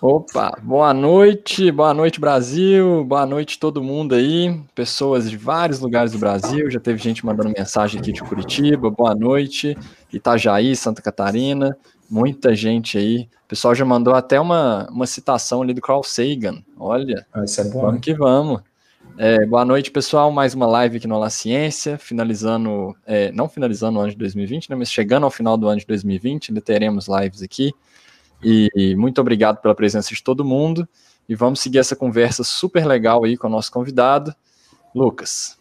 Opa, boa noite, boa noite Brasil, boa noite todo mundo aí, pessoas de vários lugares do Brasil, já teve gente mandando mensagem aqui de Curitiba, boa noite, Itajaí, Santa Catarina, muita gente aí, o pessoal já mandou até uma, uma citação ali do Carl Sagan, olha, ah, isso é bom, vamos que vamos. É, boa noite, pessoal. Mais uma live aqui no La Ciência, finalizando, é, não finalizando o ano de 2020, né, mas chegando ao final do ano de 2020, ainda teremos lives aqui. E muito obrigado pela presença de todo mundo. E vamos seguir essa conversa super legal aí com o nosso convidado, Lucas.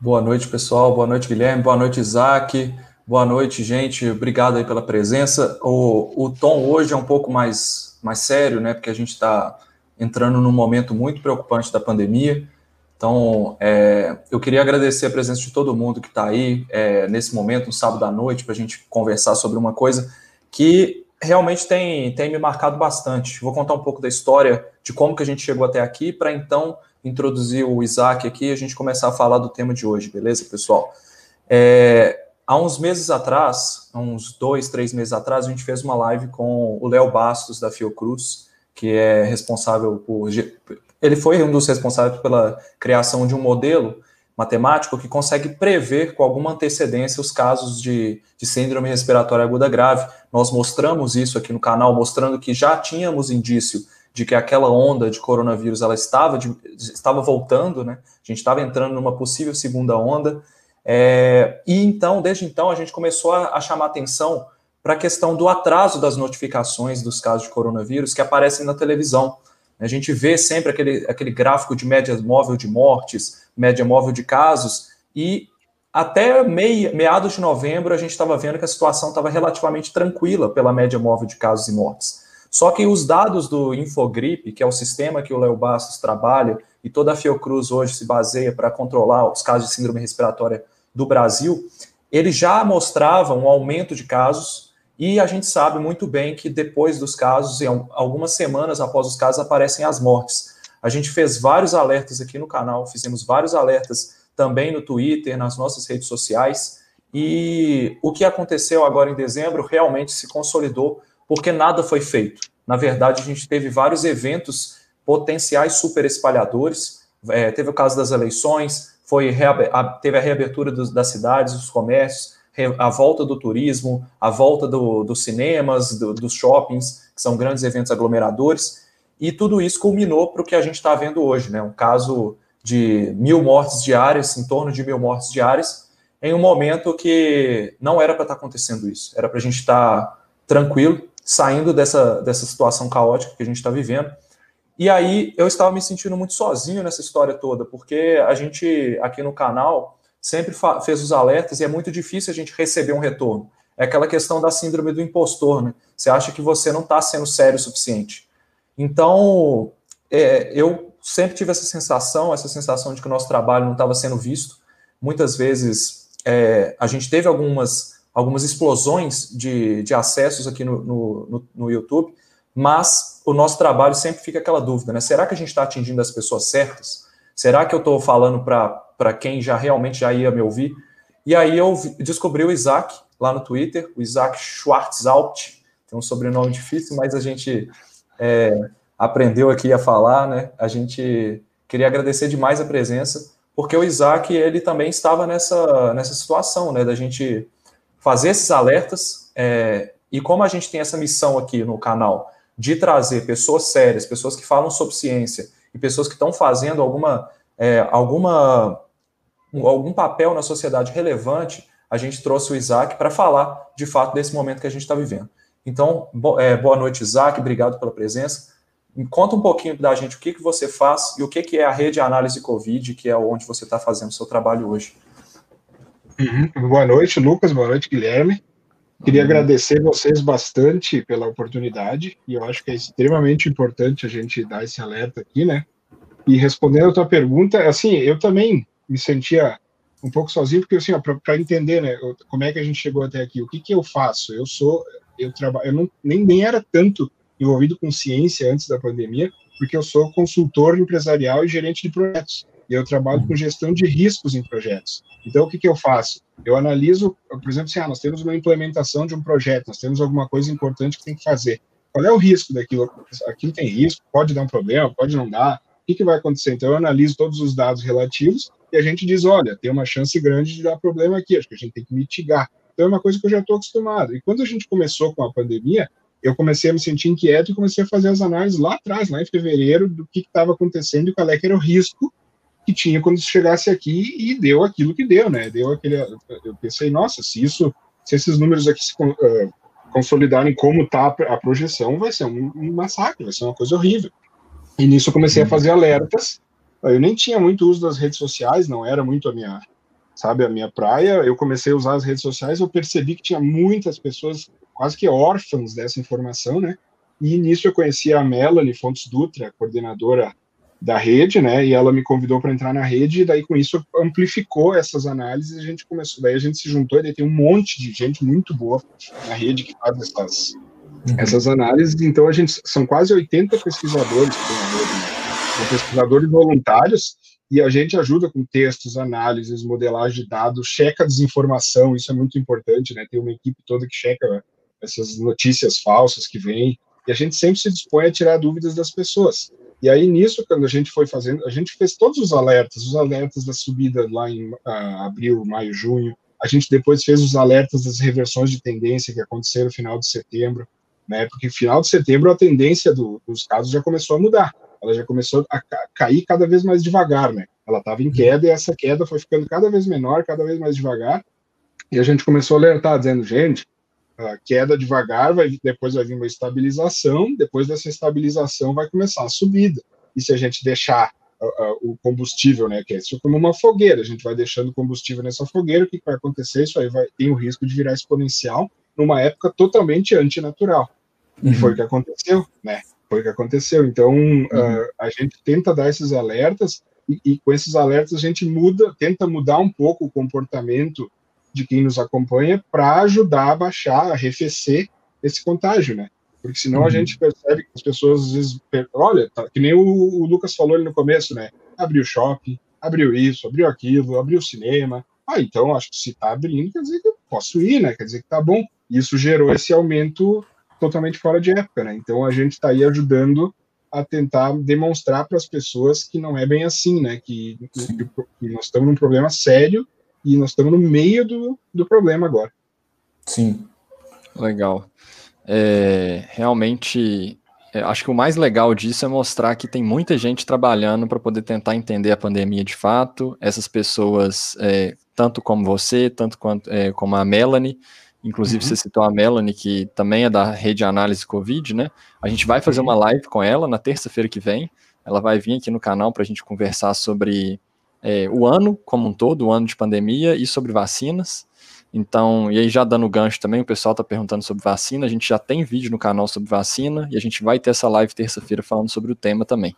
Boa noite, pessoal. Boa noite, Guilherme. Boa noite, Isaac. Boa noite, gente. Obrigado aí pela presença. O, o tom hoje é um pouco mais, mais sério, né? Porque a gente está entrando num momento muito preocupante da pandemia. Então, é, eu queria agradecer a presença de todo mundo que está aí é, nesse momento, no sábado à noite, para a gente conversar sobre uma coisa que realmente tem, tem me marcado bastante. Vou contar um pouco da história de como que a gente chegou até aqui, para então introduzir o Isaac aqui e a gente começar a falar do tema de hoje, beleza, pessoal? É, há uns meses atrás, uns dois, três meses atrás, a gente fez uma live com o Léo Bastos, da Fiocruz, que é responsável por... Ele foi um dos responsáveis pela criação de um modelo matemático que consegue prever com alguma antecedência os casos de, de síndrome respiratória aguda grave. Nós mostramos isso aqui no canal, mostrando que já tínhamos indício de que aquela onda de coronavírus ela estava, de, estava voltando, né? A gente estava entrando numa possível segunda onda. É, e então, desde então, a gente começou a, a chamar atenção para a questão do atraso das notificações dos casos de coronavírus que aparecem na televisão. A gente vê sempre aquele, aquele gráfico de média móvel de mortes, média móvel de casos, e até meados de novembro a gente estava vendo que a situação estava relativamente tranquila pela média móvel de casos e mortes. Só que os dados do Infogripe, que é o sistema que o Léo Bastos trabalha, e toda a Fiocruz hoje se baseia para controlar os casos de síndrome respiratória do Brasil, eles já mostravam um aumento de casos e a gente sabe muito bem que depois dos casos, em algumas semanas após os casos, aparecem as mortes. A gente fez vários alertas aqui no canal, fizemos vários alertas também no Twitter, nas nossas redes sociais. E o que aconteceu agora em dezembro realmente se consolidou porque nada foi feito. Na verdade, a gente teve vários eventos potenciais super espalhadores. É, teve o caso das eleições, foi teve a reabertura dos, das cidades, dos comércios, a volta do turismo, a volta do, dos cinemas, do, dos shoppings, que são grandes eventos aglomeradores, e tudo isso culminou para o que a gente está vendo hoje, né? Um caso de mil mortes diárias, em torno de mil mortes diárias, em um momento que não era para estar tá acontecendo isso, era para a gente estar tá tranquilo, saindo dessa, dessa situação caótica que a gente está vivendo. E aí eu estava me sentindo muito sozinho nessa história toda, porque a gente aqui no canal sempre fez os alertas e é muito difícil a gente receber um retorno. É aquela questão da síndrome do impostor, né? Você acha que você não está sendo sério o suficiente. Então, é, eu sempre tive essa sensação, essa sensação de que o nosso trabalho não estava sendo visto. Muitas vezes é, a gente teve algumas, algumas explosões de, de acessos aqui no, no, no YouTube, mas o nosso trabalho sempre fica aquela dúvida, né? Será que a gente está atingindo as pessoas certas? Será que eu estou falando para quem já realmente já ia me ouvir? E aí eu descobri o Isaac lá no Twitter, o Isaac Schwartzalt, tem um sobrenome difícil, mas a gente é, aprendeu aqui a falar, né? A gente queria agradecer demais a presença, porque o Isaac ele também estava nessa, nessa situação, né? Da gente fazer esses alertas é, e como a gente tem essa missão aqui no canal de trazer pessoas sérias, pessoas que falam sobre ciência e pessoas que estão fazendo alguma, é, alguma, algum papel na sociedade relevante, a gente trouxe o Isaac para falar, de fato, desse momento que a gente está vivendo. Então, bo é, boa noite, Isaac, obrigado pela presença. Conta um pouquinho da gente o que, que você faz e o que, que é a rede análise Covid, que é onde você está fazendo o seu trabalho hoje. Uhum. Boa noite, Lucas, boa noite, Guilherme. Queria uhum. agradecer vocês bastante pela oportunidade, e eu acho que é extremamente importante a gente dar esse alerta aqui, né? E respondendo a tua pergunta, assim, eu também me sentia um pouco sozinho, porque assim, para entender, né, como é que a gente chegou até aqui, o que que eu faço? Eu sou, eu trabalho, eu não, nem, nem era tanto envolvido com ciência antes da pandemia, porque eu sou consultor empresarial e gerente de projetos. E eu trabalho com gestão de riscos em projetos. Então, o que, que eu faço? Eu analiso, por exemplo, assim, ah, nós temos uma implementação de um projeto, nós temos alguma coisa importante que tem que fazer qual é o risco daquilo? Aquilo tem risco, pode dar um problema, pode não dar, o que, que vai acontecer? Então, eu analiso todos os dados relativos e a gente diz, olha, tem uma chance grande de dar problema aqui, acho que a gente tem que mitigar. Então, é uma coisa que eu já estou acostumado. E quando a gente começou com a pandemia, eu comecei a me sentir inquieto e comecei a fazer as análises lá atrás, lá em fevereiro, do que estava acontecendo e qual é que era o risco que tinha quando chegasse aqui e deu aquilo que deu, né? Deu aquele. Eu pensei, nossa, se isso, se esses números aqui se uh, consolidarem como está a projeção, vai ser um, um, massacre, vai ser uma coisa horrível. E nisso eu comecei a uhum. fazer alertas. Eu nem tinha muito uso das redes sociais, não era muito a minha, sabe, a minha praia. Eu comecei a usar as redes sociais, eu percebi que tinha muitas pessoas quase que órfãos dessa informação, né? E nisso eu conheci a Melanie Fontes Dutra, coordenadora da rede, né? E ela me convidou para entrar na rede, e daí com isso amplificou essas análises. A gente começou, daí a gente se juntou, e daí tem um monte de gente muito boa na rede que faz essas, uhum. essas análises. Então a gente são quase 80 pesquisadores né? São pesquisadores voluntários e a gente ajuda com textos, análises, modelagem de dados, checa desinformação, isso é muito importante, né? Tem uma equipe toda que checa essas notícias falsas que vêm, e a gente sempre se dispõe a tirar dúvidas das pessoas. E aí, nisso, quando a gente foi fazendo, a gente fez todos os alertas, os alertas da subida lá em uh, abril, maio, junho. A gente depois fez os alertas das reversões de tendência que aconteceram no final de setembro, né? Porque no final de setembro a tendência do, dos casos já começou a mudar. Ela já começou a ca cair cada vez mais devagar, né? Ela estava em queda e essa queda foi ficando cada vez menor, cada vez mais devagar. E a gente começou a alertar, dizendo, gente, queda devagar, vai, depois vai vir uma estabilização, depois dessa estabilização vai começar a subida. E se a gente deixar o combustível, né, que é isso como uma fogueira, a gente vai deixando combustível nessa fogueira, o que vai acontecer? Isso aí vai, tem o risco de virar exponencial numa época totalmente antinatural. Uhum. E foi o que aconteceu, né? Foi o que aconteceu. Então, uhum. uh, a gente tenta dar esses alertas e, e, com esses alertas a gente muda, tenta mudar um pouco o comportamento de quem nos acompanha para ajudar a baixar, a arrefecer esse contágio, né? Porque senão uhum. a gente percebe que as pessoas às vezes, olha, tá, que nem o, o, Lucas falou ali no começo, né? Abriu shopping, abriu isso, abriu aquilo, abriu cinema. Ah, então acho que se tá abrindo, quer dizer que eu posso ir, né? Quer dizer que tá bom. Isso gerou esse aumento totalmente fora de época, né? Então a gente está aí ajudando a tentar demonstrar para as pessoas que não é bem assim, né? Que, que, que nós estamos num problema sério e nós estamos no meio do, do problema agora. Sim. Legal. É, realmente, é, acho que o mais legal disso é mostrar que tem muita gente trabalhando para poder tentar entender a pandemia de fato. Essas pessoas, é, tanto como você, tanto quanto, é, como a Melanie, inclusive uhum. você citou a Melanie, que também é da rede análise Covid, né? A gente vai fazer uma live com ela na terça-feira que vem. Ela vai vir aqui no canal para a gente conversar sobre é, o ano como um todo, o ano de pandemia e sobre vacinas. Então, e aí já dando gancho também, o pessoal está perguntando sobre vacina, a gente já tem vídeo no canal sobre vacina e a gente vai ter essa live terça-feira falando sobre o tema também.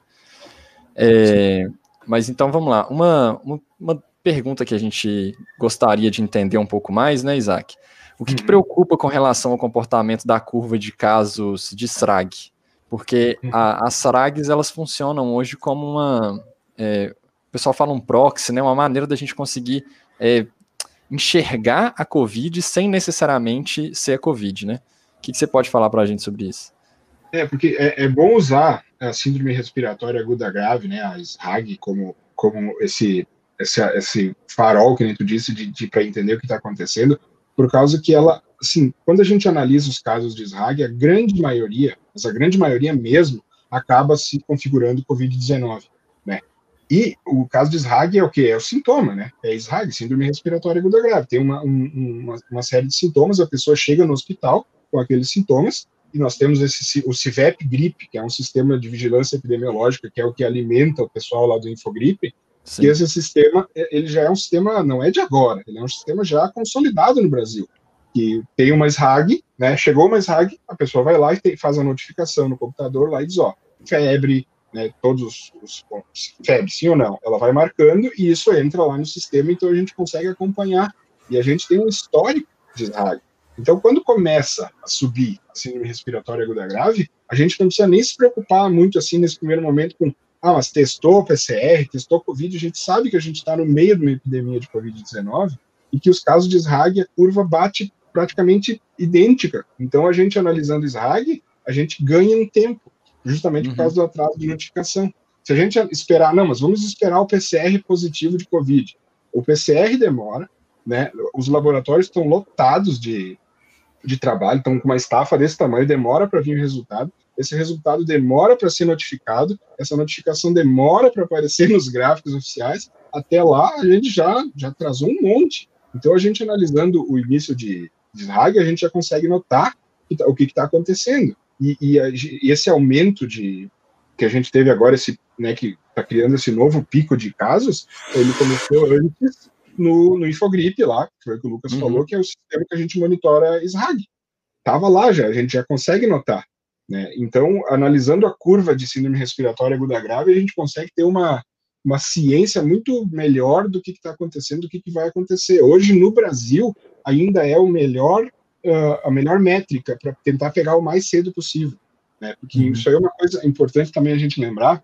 É, mas então vamos lá, uma, uma, uma, pergunta que a gente gostaria de entender um pouco mais, né, Isaac? O que, uhum. que preocupa com relação ao comportamento da curva de casos de SRAG? Porque uhum. a, as SRAGs elas funcionam hoje como uma, é, o pessoal fala um proxy, né, uma maneira da gente conseguir é, enxergar a Covid sem necessariamente ser a Covid, né? O que, que você pode falar para a gente sobre isso? É, porque é, é, bom usar a síndrome respiratória aguda grave, né, a SRAG, como, como esse, esse, esse farol, que tu disse, de, de para entender o que está acontecendo, por causa que ela, assim, quando a gente analisa os casos de SRAG, a grande maioria, mas a grande maioria mesmo, acaba se configurando Covid-19. E o caso de SRAG é o que? É o sintoma, né? É SRAG, síndrome respiratória aguda grave. Tem uma, um, uma, uma, série de sintomas, a pessoa chega no hospital com aqueles sintomas, e nós temos esse, o CIVEP GRIP, que é um sistema de vigilância epidemiológica, que é o que alimenta o pessoal lá do Infogripe, Sim. e esse sistema, é, ele já é um sistema, não é de agora, ele é um sistema já consolidado no Brasil, que tem uma SRAG, né? Chegou uma SRAG, a pessoa vai lá e tem, faz a notificação no computador lá e diz, ó, febre, né, todos os pontos, febre, sim ou não, ela vai marcando e isso entra lá no sistema, então a gente consegue acompanhar. E a gente tem um histórico de SRAG. Então, quando começa a subir a síndrome respiratória aguda grave, a gente não precisa nem se preocupar muito assim nesse primeiro momento com, ah, mas testou PCR, testou Covid, a gente sabe que a gente está no meio de uma epidemia de Covid-19 e que os casos de SRAG, a curva bate praticamente idêntica. Então, a gente analisando SRAG, a gente ganha um tempo, justamente uhum. por causa do atraso de notificação. Se a gente esperar, não, mas vamos esperar o PCR positivo de Covid. O PCR demora, né? Os laboratórios estão lotados de, de trabalho, estão com uma estafa desse tamanho, demora para vir o resultado. Esse resultado demora para ser notificado, essa notificação demora para aparecer nos gráficos oficiais. Até lá, a gente já, já atrasou um monte. Então, a gente analisando o início de, de RAG, a gente já consegue notar tá, o que está acontecendo. E, e, e, esse aumento de que a gente teve agora, esse, né, que está criando esse novo pico de casos, ele começou antes no, no Infogrip lá, que foi o que o Lucas uhum. falou, que é o sistema que a gente monitora SRAG. Estava lá já, a gente já consegue notar. Né? Então, analisando a curva de síndrome respiratória aguda grave, a gente consegue ter uma, uma ciência muito melhor do que está acontecendo, do que, que, vai acontecer. Hoje, no Brasil, ainda é o melhor, uh, a melhor métrica para tentar pegar o mais cedo possível. Né? Porque uhum. isso aí é uma coisa importante também a gente lembrar.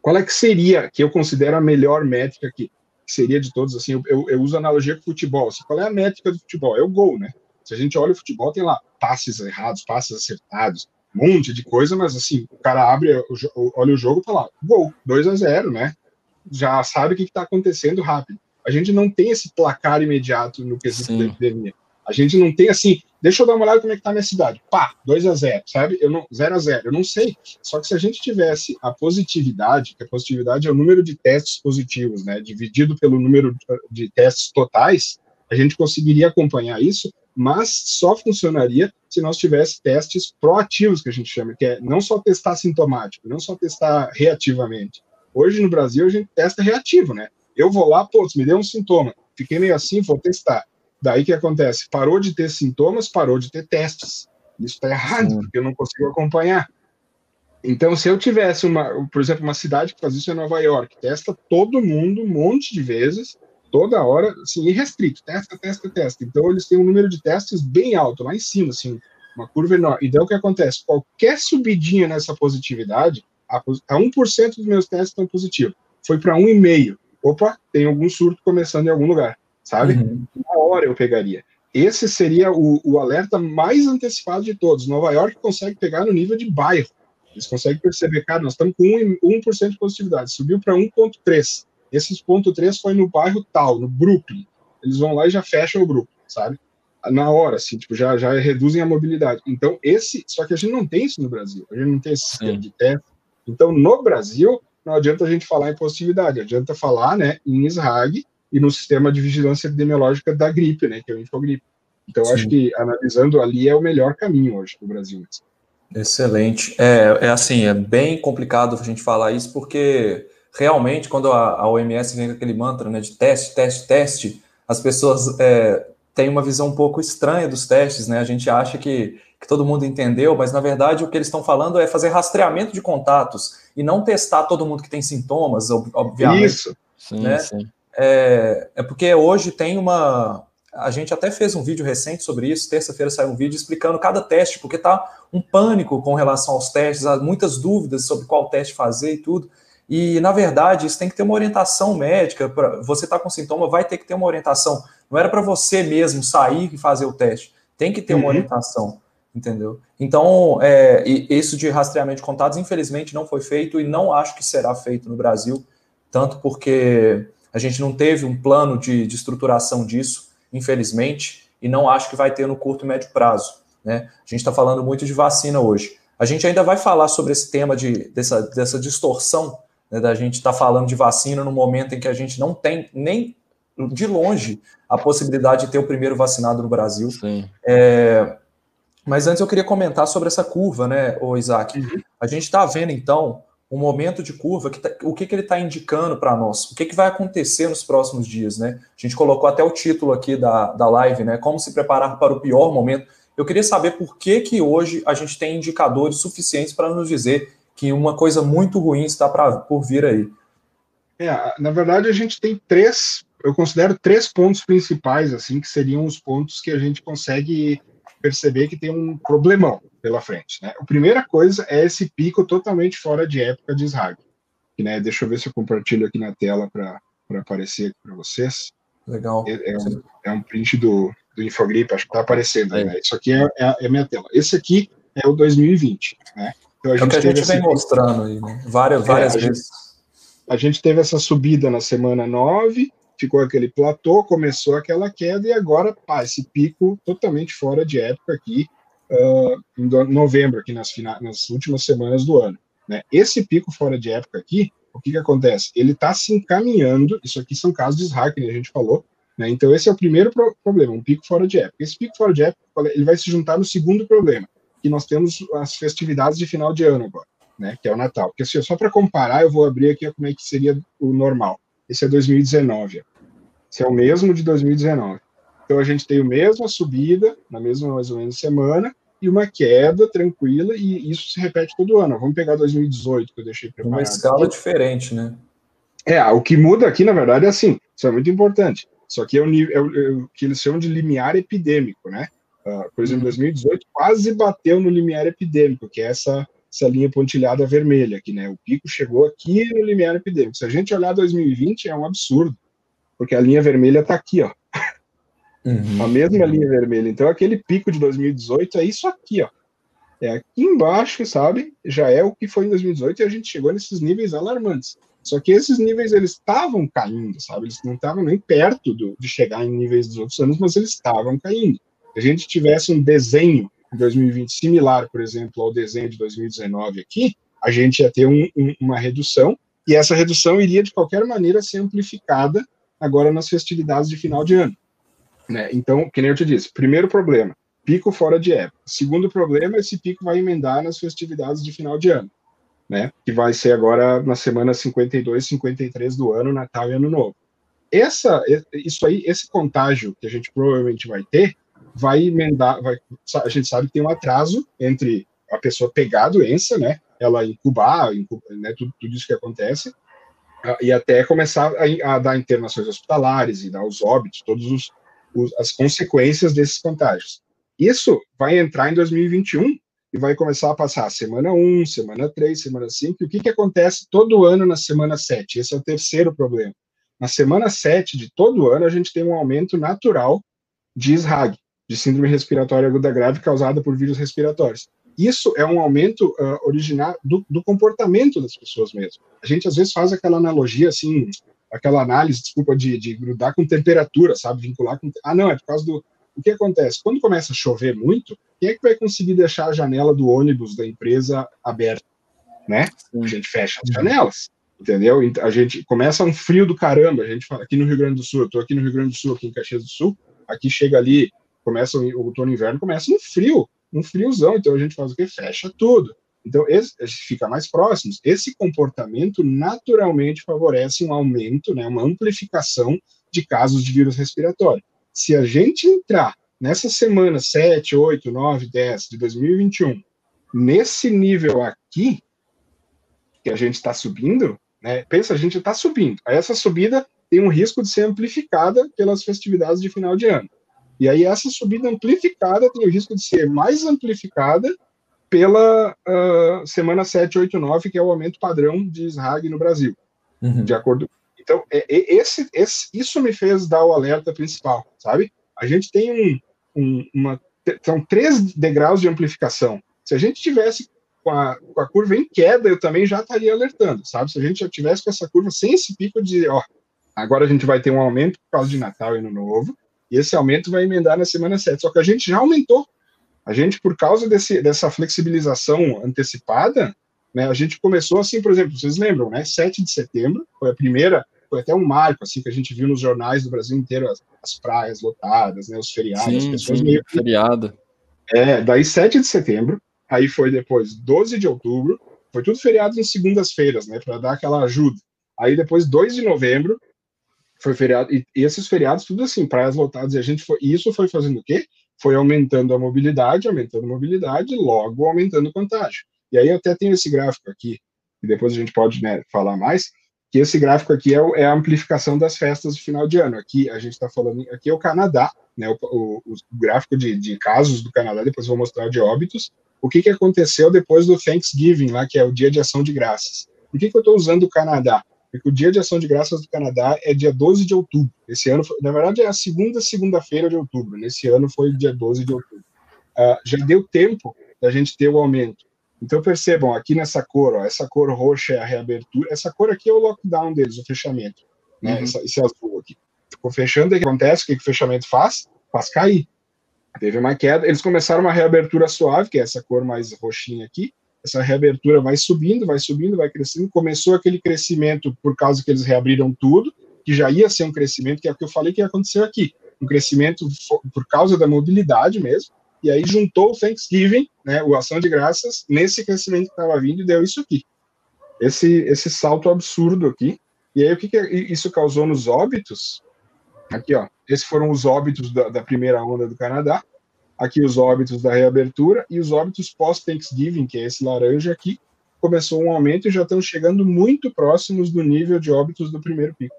Qual é que seria, que eu considero a melhor métrica que seria de todos, assim, eu, eu, eu uso analogia com futebol. Assim, qual é a métrica do futebol? É o gol, né? Se a gente olha o futebol, tem lá passes errados, passes acertados, um monte de coisa, mas assim, o cara abre, olha o jogo e fala, gol, 2 a 0 né? Já sabe o que está acontecendo rápido. A gente não tem esse placar imediato no quesito da epidemia. A gente não tem assim, deixa eu dar uma olhada como é que tá a minha cidade. Pá, 2 a 0 sabe? Eu não, 0 a 0 eu não sei. Só que se a gente tivesse a positividade, que a positividade é o número de testes positivos, né, dividido pelo número de testes totais, a gente conseguiria acompanhar isso, mas só funcionaria se nós tivéssemos testes proativos, que a gente chama, que é não só testar sintomático, não só testar reativamente. Hoje no Brasil a gente testa reativo, né? Eu vou lá, pô, me deu um sintoma, fiquei meio assim, vou testar. Daí que acontece? Parou de ter sintomas, parou de ter testes. Isso está errado, porque eu não consigo acompanhar. Então, se eu tivesse uma, por exemplo, uma cidade que faz isso é Nova York, testa todo mundo um monte de vezes, toda hora, assim, irrestrito, testa, testa, testa. Então, eles têm um número de testes bem alto, lá em cima, assim, uma curva enorme. Então, o que acontece? Qualquer subidinha nessa positividade, a, a 1% dos meus testes estão positivos. Foi para 1,5%. Opa, tem algum surto começando em algum lugar sabe? Uhum. Uma hora eu pegaria. Esse seria o, o, alerta mais antecipado de todos. Nova York consegue pegar no nível de bairro. Eles conseguem perceber, cara, nós estamos com 1%, 1 de positividade, subiu para 1,3. Esses ponto 3 foi no bairro tal, no Brooklyn. Eles vão lá e já fecham o Brooklyn, sabe? Na hora, assim, tipo, já, já reduzem a mobilidade. Então, esse. Só que a gente não tem isso no Brasil. A gente não tem esse sistema de teste. Então, no Brasil, não adianta a gente falar em positividade, adianta falar né, em SRAG e no sistema de vigilância epidemiológica da gripe, né, que é o infogripe. Então, acho que analisando ali é o melhor caminho hoje para o Brasil. Excelente. É, é assim, é bem complicado a gente falar isso, porque realmente, quando a, a OMS vem com aquele mantra né, de teste, teste, teste, as pessoas é, têm uma visão um pouco estranha dos testes, né? A gente acha que, que todo mundo entendeu, mas na verdade o que eles estão falando é fazer rastreamento de contatos e não testar todo mundo que tem sintomas, obviamente. Isso. Sim, né? sim é, é porque hoje tem uma. A gente até fez um vídeo recente sobre isso, terça-feira saiu um vídeo explicando cada teste, porque tá um pânico com relação aos testes, há muitas dúvidas sobre qual teste fazer e tudo. E, na verdade, isso tem que ter uma orientação médica. Pra, você está com sintoma, vai ter que ter uma orientação. Não era para você mesmo sair e fazer o teste. Tem que ter uhum. uma orientação, entendeu? Então, é, isso de rastreamento de contatos, infelizmente, não foi feito e não acho que será feito no Brasil, tanto porque a gente não teve um plano de, de estruturação disso, infelizmente, e não acho que vai ter no curto e médio prazo. Né? A gente está falando muito de vacina hoje. A gente ainda vai falar sobre esse tema de, dessa, dessa distorção né, da gente estar tá falando de vacina no momento em que a gente não tem nem de longe a possibilidade de ter o primeiro vacinado no Brasil. É, mas antes eu queria comentar sobre essa curva, né, o Isaac? Uhum. A gente está vendo então um momento de curva, que tá, o que, que ele está indicando para nós, o que, que vai acontecer nos próximos dias, né? A gente colocou até o título aqui da, da live, né? Como se preparar para o pior momento. Eu queria saber por que, que hoje a gente tem indicadores suficientes para nos dizer que uma coisa muito ruim está pra, por vir aí. É, na verdade, a gente tem três, eu considero três pontos principais, assim, que seriam os pontos que a gente consegue perceber que tem um problemão pela frente. Né? A primeira coisa é esse pico totalmente fora de época de SRAG. Que, né, deixa eu ver se eu compartilho aqui na tela para aparecer para vocês. Legal. É, é, um, é, um, print do, do Infogrip, acho que está aparecendo. Né? Isso aqui é, é, é, minha tela. Esse aqui é o 2020, né? Então, a gente é o que a gente vem mostrando aí, né? Várias, várias é, vezes. A gente, a gente teve essa subida na semana 9, ficou aquele platô, começou aquela queda e agora, pá, esse pico totalmente fora de época aqui, uh, em novembro, aqui nas, nas últimas semanas do ano. Né? Esse pico fora de época aqui, o que, que acontece? Ele está se encaminhando, isso aqui são casos de que a gente falou, né? então esse é o primeiro pro problema, um pico fora de época. Esse pico fora de época, ele vai se juntar no segundo problema, que nós temos as festividades de final de ano agora, né? que é o Natal. Porque assim, só para comparar, eu vou abrir aqui como é que seria o normal. Esse é 2019. Esse é o mesmo de 2019. Então a gente tem a mesma subida, na mesma mais ou menos semana, e uma queda tranquila, e isso se repete todo ano. Vamos pegar 2018, que eu deixei preparado. Uma escala aqui. diferente, né? É, o que muda aqui, na verdade, é assim, isso é muito importante. Isso aqui é o, nível, é o, é o que eles chamam de limiar epidêmico, né? Uh, por exemplo, 2018 uhum. quase bateu no limiar epidêmico, que é essa, essa linha pontilhada vermelha aqui, né? O pico chegou aqui no limiar epidêmico. Se a gente olhar 2020, é um absurdo porque a linha vermelha está aqui, ó. Uhum. A mesma linha vermelha. Então, aquele pico de 2018 é isso aqui, ó. É aqui embaixo, sabe? Já é o que foi em 2018 e a gente chegou nesses níveis alarmantes. Só que esses níveis eles estavam caindo, sabe? Eles não estavam nem perto do, de chegar em níveis dos outros anos, mas eles estavam caindo. Se a gente tivesse um desenho em 2020 similar, por exemplo, ao desenho de 2019 aqui, a gente ia ter um, um, uma redução e essa redução iria de qualquer maneira ser amplificada agora nas festividades de final de ano. Né? Então, que nem eu te disse, primeiro problema, pico fora de época. Segundo problema, esse pico vai emendar nas festividades de final de ano, né? Que vai ser agora na semana 52, 53 do ano, Natal e Ano Novo. Essa, isso aí, esse contágio que a gente provavelmente vai ter, vai emendar, vai, a gente sabe que tem um atraso entre a pessoa pegar a doença, né? Ela incubar, incubar né? Tudo, tudo isso que acontece, e até começar a, a, dar internações hospitalares e dar os óbitos, todas os, os, as consequências desses contágios. Isso vai entrar em 2021 e vai começar a passar semana 1, semana 3, semana 5. E o que, que acontece todo ano na semana 7? Esse é o terceiro problema. Na semana 7 de todo ano, a gente tem um aumento natural de SRAG, de síndrome respiratória aguda grave causada por vírus respiratórios isso é um aumento uh, do, do, comportamento das pessoas mesmo. A gente às vezes faz aquela analogia assim, aquela análise, desculpa, de, de grudar com temperatura, sabe? Vincular com. Ah, não, é por causa do. O que acontece? Quando começa a chover muito, quem é que vai conseguir deixar a janela do ônibus da empresa aberta? Né? A gente fecha as janelas, entendeu? A gente começa um frio do caramba. A gente fala aqui no Rio Grande do Sul, eu tô aqui no Rio Grande do Sul, aqui em Caxias do Sul, aqui chega ali, começa o outono e inverno, começa no frio um friozão, então a gente faz o que? Fecha tudo. Então, esse, fica mais próximos. Esse comportamento naturalmente favorece um aumento, né, uma amplificação de casos de vírus respiratório. Se a gente entrar nessa semana 7, 8, 9, 10 de 2021, nesse nível aqui, que a gente está subindo, né, pensa, a gente está subindo. Essa subida tem um risco de ser amplificada pelas festividades de final de ano. E aí essa subida amplificada tem o risco de ser mais amplificada pela uh, semana 789, que é o aumento padrão de SRAG no Brasil, uhum. de acordo. Então, é, é, esse, esse, isso me fez dar o alerta principal, sabe? A gente tem um, um, uma, são três degraus de amplificação. Se a gente tivesse com a, com a, curva em queda, eu também já estaria alertando, sabe? Se a gente já tivesse com essa curva sem esse pico de, ó, agora a gente vai ter um aumento por causa de Natal e Ano Novo, e esse aumento vai emendar na semana 7. Só que a gente já aumentou. A gente, por causa desse, dessa flexibilização antecipada, né, a gente começou assim, por exemplo, vocês lembram, né? 7 de setembro foi a primeira, foi até um marco, assim, que a gente viu nos jornais do Brasil inteiro, as, as praias lotadas, né? Os feriados, sim, as pessoas sim, meio. Feriado. É, daí 7 de setembro, aí foi depois 12 de outubro, foi tudo feriado em segundas-feiras, né? Para dar aquela ajuda. Aí depois 2 de novembro, foi feriado, e, esses feriados, tudo assim, praias lotadas, e a gente foi, isso foi fazendo o quê? Foi aumentando a mobilidade, aumentando a mobilidade, logo aumentando o contágio. E aí eu até tenho esse gráfico aqui, e depois a gente pode né, falar mais, que esse gráfico aqui é, é, a amplificação das festas de final de ano. Aqui a gente está falando, aqui é o Canadá, né, o, o, o gráfico de, de, casos do Canadá, depois vou mostrar de óbitos. O que, que aconteceu depois do Thanksgiving, lá, que é o Dia de Ação de Graças? Por que, que eu estou usando o Canadá? Porque o Dia de Ação de Graças do Canadá é dia 12 de outubro. Esse ano, na verdade, é a segunda segunda-feira de outubro. Nesse ano foi dia 12 de outubro. Uh, já deu tempo da gente ter o aumento. Então percebam, aqui nessa cor, ó, essa cor roxa é a reabertura, essa cor aqui é o lockdown deles, o fechamento, né? Uhum. Essa, esse azul aqui. Ficou fechando, o que acontece? O que, que o fechamento faz? Faz cair. Teve uma queda, eles começaram uma reabertura suave, que é essa cor mais roxinha aqui, essa reabertura vai subindo, vai subindo, vai crescendo. Começou aquele crescimento por causa que eles reabriram tudo, que já ia ser um crescimento, que é o que eu falei que aconteceu aqui. Um crescimento por causa da mobilidade mesmo. E aí juntou o Thanksgiving, né, o Ação de Graças, nesse crescimento que estava vindo e deu isso aqui. Esse, esse salto absurdo aqui. E aí o que, que isso causou nos óbitos? Aqui, ó. Esses foram os óbitos da, da primeira onda do Canadá aqui os óbitos da reabertura e os óbitos pós-Thanksgiving, que é esse laranja aqui, começou um aumento e já estão chegando muito próximos do nível de óbitos do primeiro pico,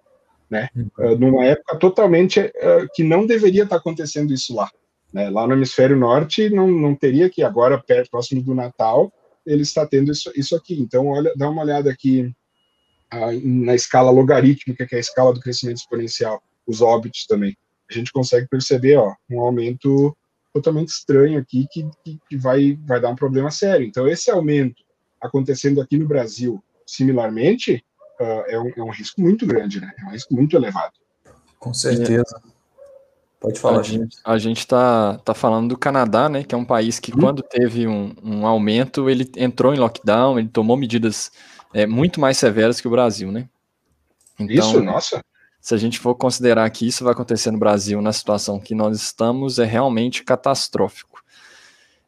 né? Uh, numa época totalmente uh, que não deveria estar acontecendo isso lá, né? Lá no hemisfério norte não, não teria que agora perto próximo do Natal ele está tendo isso, isso aqui. Então olha, dá uma olhada aqui uh, na escala logarítmica, que é a escala do crescimento exponencial, os óbitos também. A gente consegue perceber, ó, um aumento totalmente estranho aqui que, que, que, vai, vai dar um problema sério. Então, esse aumento acontecendo aqui no Brasil, similarmente, uh, é, um, é, um, risco muito grande, né? É um risco muito elevado. Com certeza. Pode falar, a gente. A gente está tá falando do Canadá, né? Que é um país que, hum. quando teve um, um, aumento, ele entrou em lockdown, ele tomou medidas é, muito mais severas que o Brasil, né? Então, Isso, nossa se a gente for considerar que isso vai acontecer no Brasil na situação que nós estamos, é realmente catastrófico.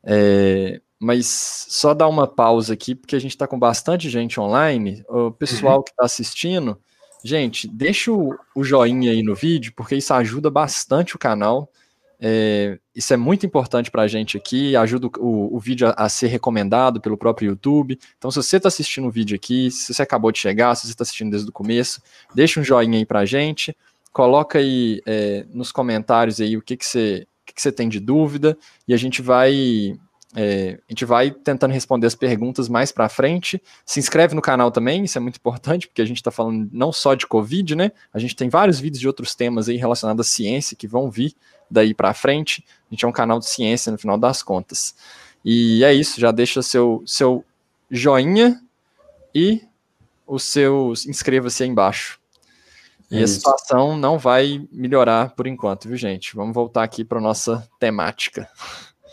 É, mas só dar uma pausa aqui, porque a gente está com bastante gente online. O pessoal uhum. que está assistindo, gente, deixa o, o joinha aí no vídeo, porque isso ajuda bastante o canal. É, isso é muito importante para a gente aqui, ajuda o, o vídeo a, a, ser recomendado pelo próprio YouTube. Então, se você está assistindo o vídeo aqui, se você acabou de chegar, se você está assistindo desde o começo, deixa um joinha aí para a gente, coloca aí é, nos comentários aí o que, que, você, o que, que você tem de dúvida e a gente vai é, a gente vai tentando responder as perguntas mais para frente. Se inscreve no canal também, isso é muito importante, porque a gente está falando não só de Covid, né? A gente tem vários vídeos de outros temas aí relacionados à ciência que vão vir daí para frente. A gente é um canal de ciência no final das contas. E é isso, já deixa seu, seu joinha e o seu inscreva-se aí embaixo. E é a situação não vai melhorar por enquanto, viu, gente? Vamos voltar aqui para nossa temática.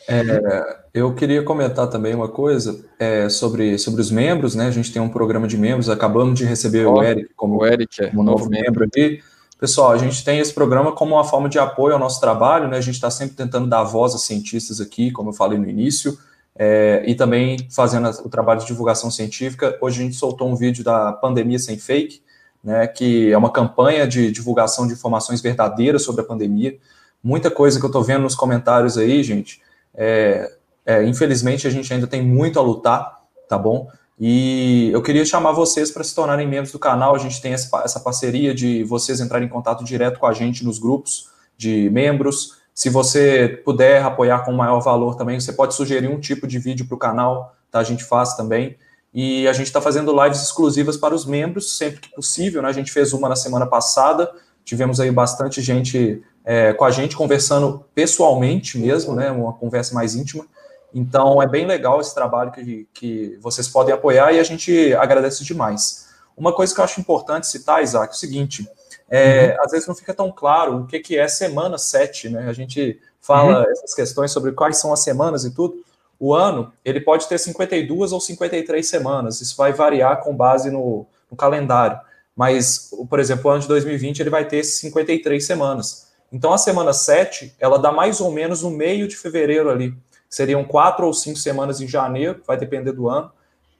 É, eu queria comentar também uma coisa é, sobre, sobre os membros, né? A gente tem um programa de membros, acabamos de receber oh, o Eric como o Eric é, um novo membro aqui. Pessoal, a gente tem esse programa como uma forma de apoio ao nosso trabalho, né? A gente está sempre tentando dar voz a cientistas aqui, como eu falei no início, é, e também fazendo o trabalho de divulgação científica. Hoje a gente soltou um vídeo da Pandemia Sem Fake, né? Que é uma campanha de divulgação de informações verdadeiras sobre a pandemia. Muita coisa que eu estou vendo nos comentários aí, gente. É, é, infelizmente, a gente ainda tem muito a lutar, tá bom? E eu queria chamar vocês para se tornarem membros do canal. A gente tem essa parceria de vocês entrarem em contato direto com a gente nos grupos de membros. Se você puder apoiar com maior valor também, você pode sugerir um tipo de vídeo para o canal, tá? A gente faz também. E a gente está fazendo lives exclusivas para os membros, sempre que possível. Né? A gente fez uma na semana passada, tivemos aí bastante gente é, com a gente conversando pessoalmente mesmo, né? Uma conversa mais íntima. Então é bem legal esse trabalho que, que vocês podem apoiar e a gente agradece demais. Uma coisa que eu acho importante citar, Isaac, é o seguinte: é, uhum. às vezes não fica tão claro o que, que é semana 7, né? A gente fala uhum. essas questões sobre quais são as semanas e tudo. O ano, ele pode ter 52 ou 53 semanas, isso vai variar com base no, no calendário. Mas, por exemplo, o ano de 2020 ele vai ter 53 semanas. Então, a semana 7, ela dá mais ou menos no meio de fevereiro ali seriam quatro ou cinco semanas em janeiro, vai depender do ano,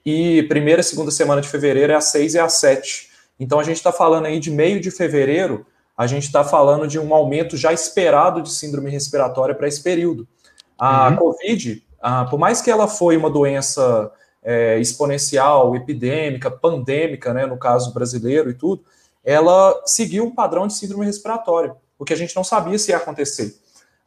e primeira e segunda semana de fevereiro é a seis e a sete. Então a gente está falando aí de meio de fevereiro, a gente está falando de um aumento já esperado de síndrome respiratória para esse período. A uhum. Covid, por mais que ela foi uma doença é, exponencial, epidêmica, pandêmica, né, no caso brasileiro e tudo, ela seguiu um padrão de síndrome respiratória, o que a gente não sabia se ia acontecer.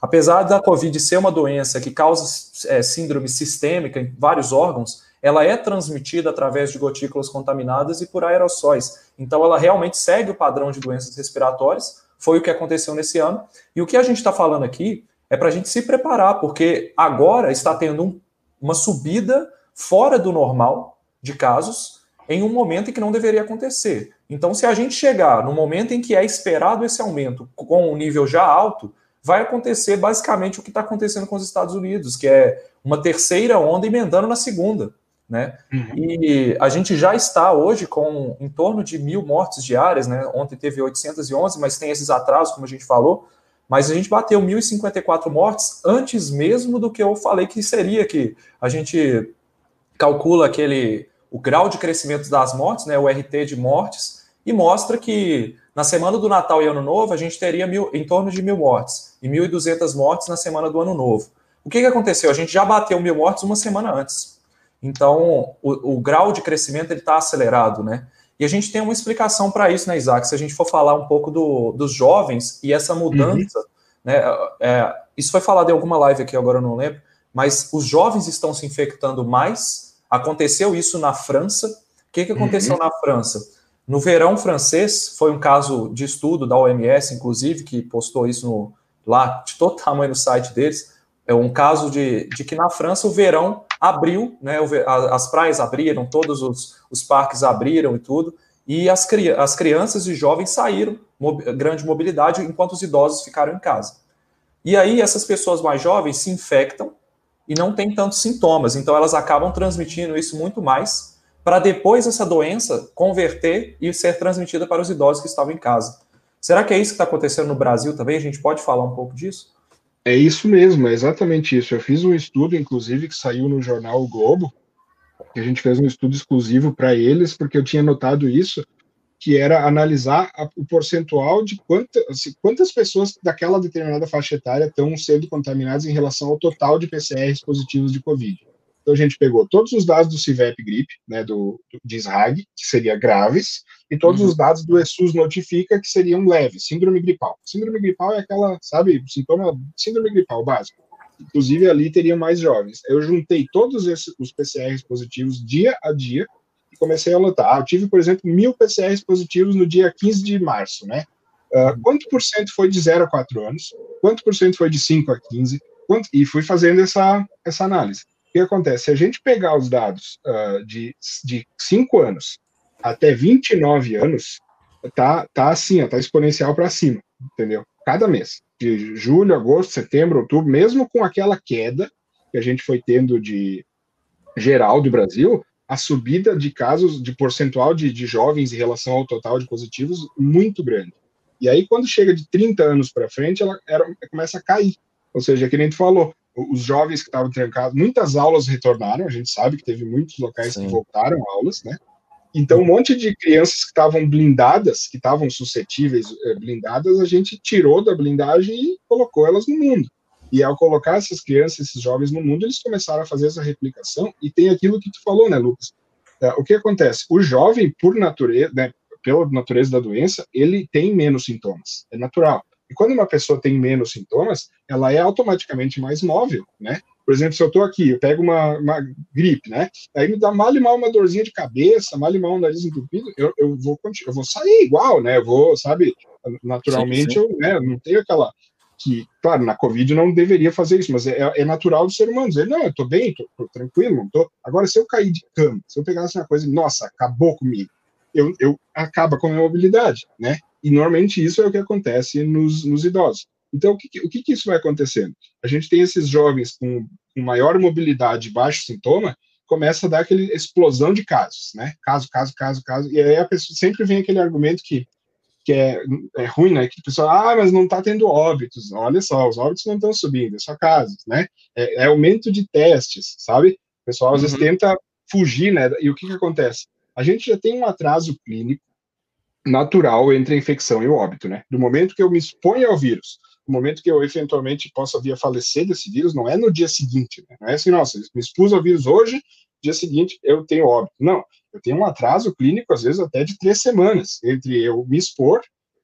Apesar da Covid ser uma doença que causa é, síndrome sistêmica em vários órgãos, ela é transmitida através de gotículas contaminadas e por aerossóis. Então, ela realmente segue o padrão de doenças respiratórias, foi o que aconteceu nesse ano. E o que a gente está falando aqui é para a gente se preparar, porque agora está tendo um, uma subida fora do normal de casos em um momento em que não deveria acontecer. Então, se a gente chegar no momento em que é esperado esse aumento com um nível já alto, vai acontecer basicamente o que está acontecendo com os Estados Unidos, que é uma terceira onda emendando na segunda. Né? Uhum. E a gente já está hoje com em torno de mil mortes diárias, né? Ontem teve 811, mas tem esses atrasos, como a gente falou. Mas a gente bateu 1.054 mortes antes mesmo do que eu falei que seria, que a gente calcula aquele o grau de crescimento das mortes, né, o RT de mortes, e mostra que na semana do Natal e Ano Novo a gente teria mil, em torno de mil mortes e 1.200 mortes na semana do Ano Novo. O que, que aconteceu? A gente já bateu mil mortes uma semana antes. Então, o, o grau de crescimento está acelerado, né? E a gente tem uma explicação para isso, né, Isaac? Se a gente for falar um pouco do, dos jovens e essa mudança, uhum. né? É, isso foi falado em alguma live aqui, agora eu não lembro, mas os jovens estão se infectando mais. Aconteceu isso na França. O que, que aconteceu uhum. na França? No verão francês, foi um caso de estudo da OMS, inclusive, que postou isso no, lá, de todo tamanho no site deles. É um caso de, de que na França o verão abriu, né, as praias abriram, todos os, os parques abriram e tudo, e as, as crianças e jovens saíram, grande mobilidade, enquanto os idosos ficaram em casa. E aí essas pessoas mais jovens se infectam e não têm tantos sintomas, então elas acabam transmitindo isso muito mais, para depois essa doença converter e ser transmitida para os idosos que estavam em casa. Será que é isso que está acontecendo no Brasil também? A gente pode falar um pouco disso? É isso mesmo, é exatamente isso. Eu fiz um estudo, inclusive, que saiu no jornal o Globo, que a gente fez um estudo exclusivo para eles, porque eu tinha notado isso, que era analisar a, o percentual de quanta, assim, quantas pessoas daquela determinada faixa etária estão sendo contaminadas em relação ao total de PCRs positivos de Covid. Então a gente pegou todos os dados do CIVEP gripe, né, do, do de SRAG, que seria graves, e todos uhum. os dados do ESUS notifica que seriam leves, síndrome gripal. Síndrome gripal é aquela, sabe, sintoma, síndrome gripal básico. Inclusive ali teriam mais jovens. Eu juntei todos esses, os PCRs positivos dia a dia e comecei a anotar. Ah, eu tive, por exemplo, mil PCRs positivos no dia 15 de março, né? Uh, quanto por cento foi de 0 a 4 anos? Quanto por cento foi de 5 a 15? Quanto, e fui fazendo essa, essa análise que acontece? Se a gente pegar os dados uh, de, de 5 anos até 29 anos, tá, tá assim, ó, tá exponencial para cima, entendeu? Cada mês. De julho, agosto, setembro, outubro, mesmo com aquela queda que a gente foi tendo de geral do Brasil, a subida de casos, de percentual de, de jovens em relação ao total de positivos, muito grande. E aí, quando chega de 30 anos para frente, ela era, começa a cair. Ou seja, que nem tu falou, os jovens que estavam trancados, muitas aulas retornaram, a gente sabe que teve muitos locais Sim. que voltaram aulas, né? Então, um monte de crianças que estavam blindadas, que estavam suscetíveis, eh, blindadas, a gente tirou da blindagem e colocou elas no mundo. E ao colocar essas crianças, esses jovens no mundo, eles começaram a fazer essa replicação. E tem aquilo que tu falou, né, Lucas? É, o que acontece? O jovem, por natureza, né, pela natureza da doença, ele tem menos sintomas. É natural. E quando uma pessoa tem menos sintomas, ela é automaticamente mais móvel, né? Por exemplo, se eu estou aqui, eu pego uma, uma, gripe, né? Aí me dá mal e mal uma dorzinha de cabeça, mal e mal um nariz entupido, eu, eu, vou, eu vou sair igual, né? Eu vou, sabe, naturalmente, sim, sim. eu né, não tenho aquela. Que, claro, na Covid não deveria fazer isso, mas é, é natural do ser humano dizer, não, eu tô bem, tô, tô, tranquilo, não tô. Agora, se eu cair de cama, se eu pegasse uma coisa, nossa, acabou comigo, eu, eu acaba com a minha mobilidade, né? E normalmente isso é o que acontece nos, nos idosos. Então, o, que, o que, que, isso vai acontecendo? A gente tem esses jovens com, com maior mobilidade e baixo sintoma, começa a dar aquela explosão de casos, né? Caso, caso, caso, caso. E aí a pessoa sempre vem aquele argumento que, que é, é ruim, né? Que a pessoa, ah, mas não está tendo óbitos. Olha só, os óbitos não estão subindo, é só casos, né? É, é, aumento de testes, sabe? O pessoal às uhum. vezes tenta fugir, né? E o que, que acontece? A gente já tem um atraso clínico natural entre a infecção e o óbito, né? Do momento que eu me exponho ao vírus, do momento que eu eventualmente possa vir a falecer desse vírus, não é no dia seguinte, né? Não é assim, nossa, me expus ao vírus hoje, dia seguinte eu tenho óbito. Não, eu tenho um atraso clínico, às vezes até de três semanas, entre eu me expor,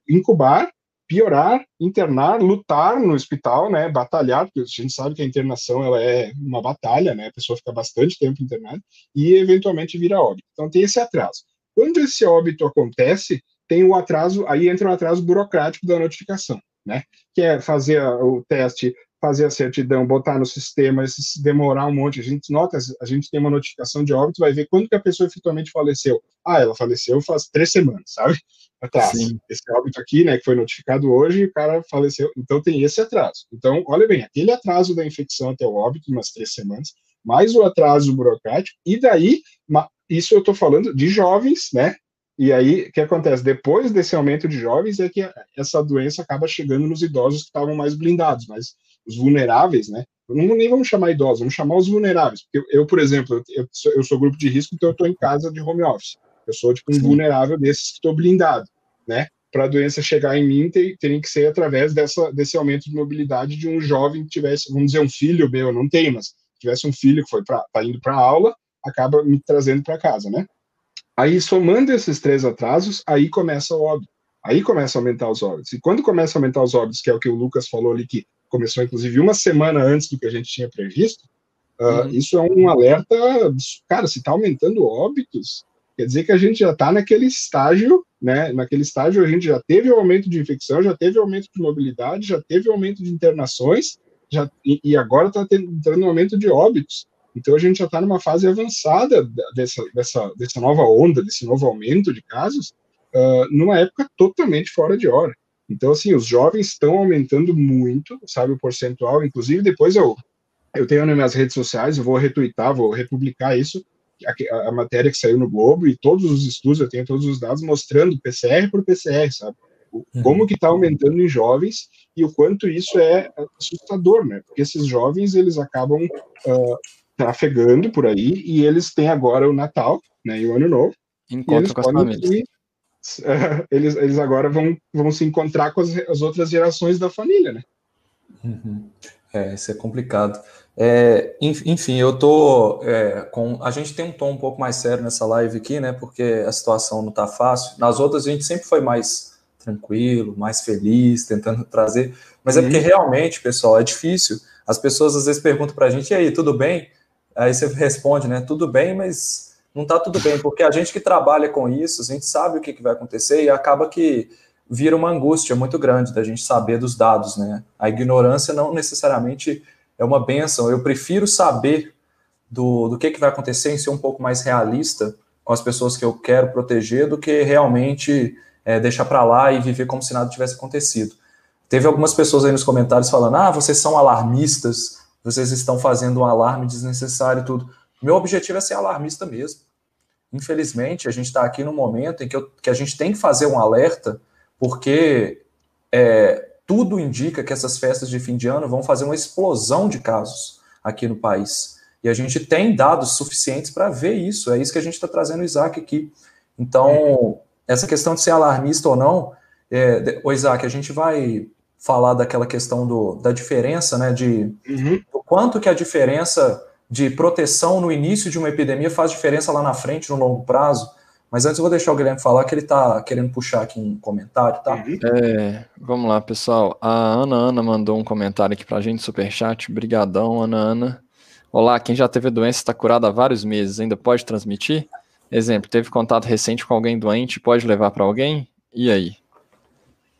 incubar, piorar, internar, lutar no hospital, né, batalhar, porque a gente sabe que a internação ela é uma batalha, né, a pessoa fica bastante tempo internada, e eventualmente vira óbito. Então tem esse atraso. Quando esse óbito acontece, tem o atraso, aí entra o atraso burocrático da notificação, né? Que é fazer o teste fazer a certidão, botar no sistema, se demorar um monte, a gente nota, a gente tem uma notificação de óbito, vai ver quando que a pessoa efetivamente faleceu. Ah, ela faleceu faz três semanas, sabe? Atrás. Sim. Esse óbito aqui, né, que foi notificado hoje, o cara faleceu. Então tem esse atraso. Então, olha bem, aquele atraso da infecção até o óbito, umas três semanas, mais o atraso burocrático, e daí, isso eu estou falando de jovens, né? E aí, o que acontece? Depois desse aumento de jovens, é que essa doença acaba chegando nos idosos que estavam mais blindados, mas os vulneráveis, né? Não, nem vamos chamar idosos, vamos chamar os vulneráveis. Eu, eu por exemplo, eu, sou, eu, sou, grupo de risco, então eu estou em casa de home office. Eu sou tipo um Sim. vulnerável desses que estou blindado, né? Para a doença chegar em mim, tem, tem que ser através dessa, desse aumento de mobilidade de um jovem que tivesse, vamos dizer, um filho meu, eu não tenho, mas tivesse um filho que foi para tá indo para aula, acaba me trazendo para casa, né? Aí, somando esses três atrasos, aí começa o óbito. Aí começa a aumentar os óbitos. E quando começa a aumentar os óbitos, que é o que o Lucas falou ali, que começou inclusive uma semana antes do que a gente tinha previsto, uh, isso é um alerta. Cara, se está aumentando óbitos, quer dizer que a gente já está naquele estágio, né? Naquele estágio a gente já teve o aumento de infecção, já teve aumento de mobilidade, já teve aumento de internações, já, e, e agora está entrando um aumento de óbitos. Então a gente já está numa fase avançada dessa, dessa, dessa nova onda, desse novo aumento de casos, uh, numa época totalmente fora de hora. Então, assim, os jovens estão aumentando muito, sabe, o percentual. Inclusive, depois eu, eu tenho nas minhas redes sociais, eu vou retweetar, vou republicar isso, a, a, matéria que saiu no Globo e todos os estudos, eu tenho todos os dados mostrando PCR por PCR, sabe? O, uhum. Como que está aumentando em jovens e o quanto isso é assustador, né? Porque esses jovens, eles acabam uh, trafegando por aí e eles têm agora o Natal, né, e o Ano Novo. Encontro com as famílias. eles, eles agora vão, vão se encontrar com as, as outras gerações da família, né? Uhum. É, isso é complicado. É, enfim, eu tô é, com. A gente tem um tom um pouco mais sério nessa live aqui, né? Porque a situação não tá fácil. Nas outras a gente sempre foi mais tranquilo, mais feliz, tentando trazer. Mas é porque realmente, pessoal, é difícil. As pessoas às vezes perguntam pra gente, e aí, tudo bem? Aí você responde, né? Tudo bem, mas não está tudo bem, porque a gente que trabalha com isso, a gente sabe o que, que vai acontecer e acaba que vira uma angústia muito grande da gente saber dos dados, né? A ignorância não necessariamente é uma benção. Eu prefiro saber do, do que, que vai acontecer e ser um pouco mais realista com as pessoas que eu quero proteger do que realmente é, deixar para lá e viver como se nada tivesse acontecido. Teve algumas pessoas aí nos comentários falando: ah, vocês são alarmistas vocês estão fazendo um alarme desnecessário e tudo. Meu objetivo é ser alarmista mesmo. Infelizmente, a gente está aqui no momento em que, eu, que, a gente tem que fazer um alerta, porque é, tudo indica que essas festas de fim de ano vão fazer uma explosão de casos aqui no país. E a gente tem dados suficientes para ver isso. É isso que a gente está trazendo o Isaac aqui. Então, essa questão de ser alarmista ou não, é, o Isaac, a gente vai falar daquela questão do, da diferença, né, de uhum. do quanto que a diferença de proteção no início de uma epidemia faz diferença lá na frente, no longo prazo. Mas antes eu vou deixar o Guilherme falar que ele está querendo puxar aqui um comentário, tá? Uhum. É, vamos lá, pessoal. A Ana Ana mandou um comentário aqui para a gente, superchat. Brigadão, Ana Ana. Olá, quem já teve doença está curado há vários meses, ainda pode transmitir? Exemplo, teve contato recente com alguém doente, pode levar para alguém? E aí?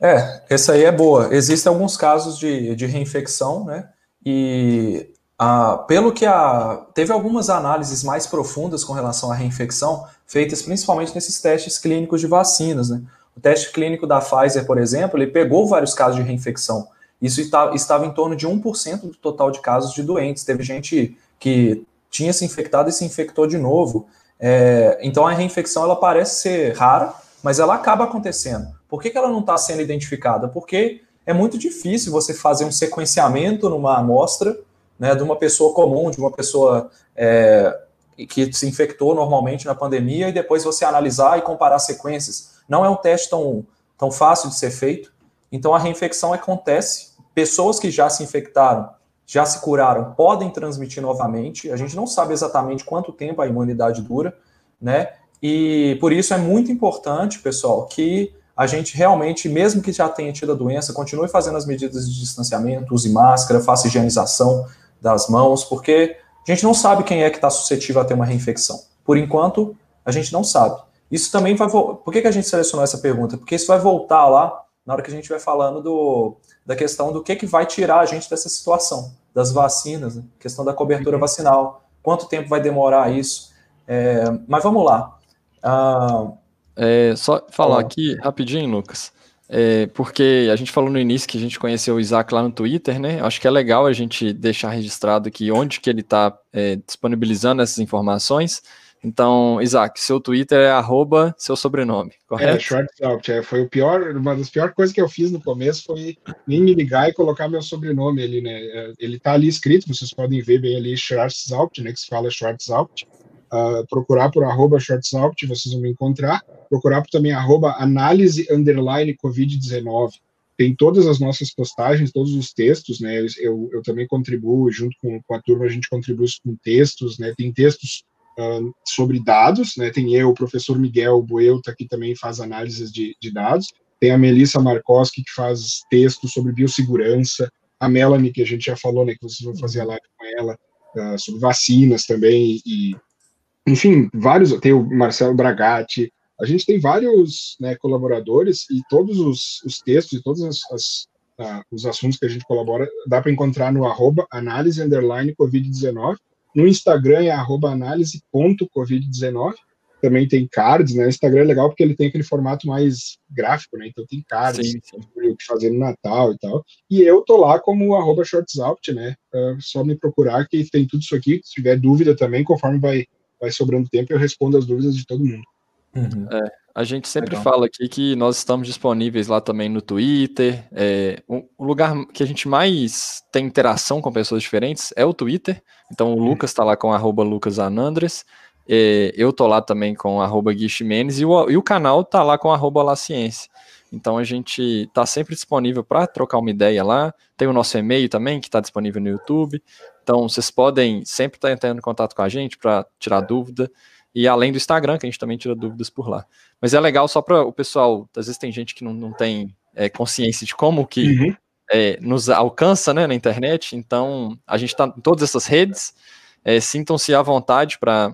É, essa aí é boa. Existem alguns casos de, de reinfecção, né? E a, pelo que a. Teve algumas análises mais profundas com relação à reinfecção, feitas principalmente nesses testes clínicos de vacinas, né? O teste clínico da Pfizer, por exemplo, ele pegou vários casos de reinfecção. Isso estava em torno de 1% do total de casos de doentes. Teve gente que tinha se infectado e se infectou de novo. É, então a reinfecção ela parece ser rara, mas ela acaba acontecendo. Por que, que ela não está sendo identificada? Porque é muito difícil você fazer um sequenciamento numa amostra né, de uma pessoa comum, de uma pessoa é, que se infectou normalmente na pandemia e depois você analisar e comparar sequências. Não é um teste tão, tão fácil de ser feito. Então a reinfecção acontece. Pessoas que já se infectaram, já se curaram, podem transmitir novamente. A gente não sabe exatamente quanto tempo a imunidade dura, né? E por isso é muito importante, pessoal, que a gente realmente, mesmo que já tenha tido a doença, continue fazendo as medidas de distanciamento, use máscara, faça higienização das mãos, porque a gente não sabe quem é que está suscetível a ter uma reinfecção. Por enquanto, a gente não sabe. Isso também vai. Por que, que a gente selecionou essa pergunta? Porque isso vai voltar lá na hora que a gente vai falando do, da questão do que, que vai tirar a gente dessa situação, das vacinas, né? questão da cobertura uhum. vacinal, quanto tempo vai demorar isso. É, mas vamos lá. Ah, é, só falar aqui rapidinho, Lucas. É, porque a gente falou no início que a gente conheceu o Isaac lá no Twitter, né? Acho que é legal a gente deixar registrado aqui onde que ele está é, disponibilizando essas informações. Então, Isaac, seu Twitter é arroba seu sobrenome, correto? É, Schwartzout. É, foi o pior, uma das piores coisas que eu fiz no começo foi nem me ligar e colocar meu sobrenome ali, né? É, ele está ali escrito, vocês podem ver bem ali, Schwartzout, né? Que se fala Schwartzout. Uh, procurar por arroba Schwartzout, vocês vão me encontrar. Procurar por também arroba análise underline Covid-19 tem todas as nossas postagens, todos os textos, né? Eu, eu também contribuo, junto com, com, a turma, a gente contribui com textos, né? Tem textos uh, sobre dados, né? Tem eu, o professor Miguel Boelta, que também faz análises de, de dados, tem a Melissa Markowski, que faz textos sobre biossegurança, a Melanie, que a gente já falou, né? Que vocês vão fazer a live com ela, uh, sobre vacinas também, e enfim, vários, tem o Marcelo Bragatti, a gente tem vários né, colaboradores e todos os, os textos e todos as, as, uh, os assuntos que a gente colabora dá para encontrar no arroba análise underline covid-19 no Instagram é análise.covid19. Também tem cards, né? O Instagram é legal porque ele tem aquele formato mais gráfico, né? Então tem cards sim, sim. o que fazer no Natal e tal. E eu tô lá como arroba shortsout, né? É só me procurar que tem tudo isso aqui. Se tiver dúvida também, conforme vai, vai sobrando tempo, eu respondo as dúvidas de todo mundo. Uhum. É, a gente sempre Legal. fala aqui que nós estamos disponíveis lá também no Twitter. É, o, o, lugar que a gente mais tem interação com pessoas diferentes é o Twitter. Então o uhum. Lucas está lá com arroba lucasanandres. É, eu tô lá também com arroba Gui e o, e o canal tá lá com arroba La Ciência. Então a gente está sempre disponível para trocar uma ideia lá. Tem o nosso e-mail também, que está disponível no YouTube. Então vocês podem sempre estar tá entrando em contato com a gente para tirar dúvida. E além do Instagram, que a gente também tira dúvidas por lá. Mas é legal só para o pessoal, às vezes tem gente que não, não tem é, consciência de como que uhum. é, nos alcança né, na internet, então a gente está em todas essas redes, é, sintam-se à vontade para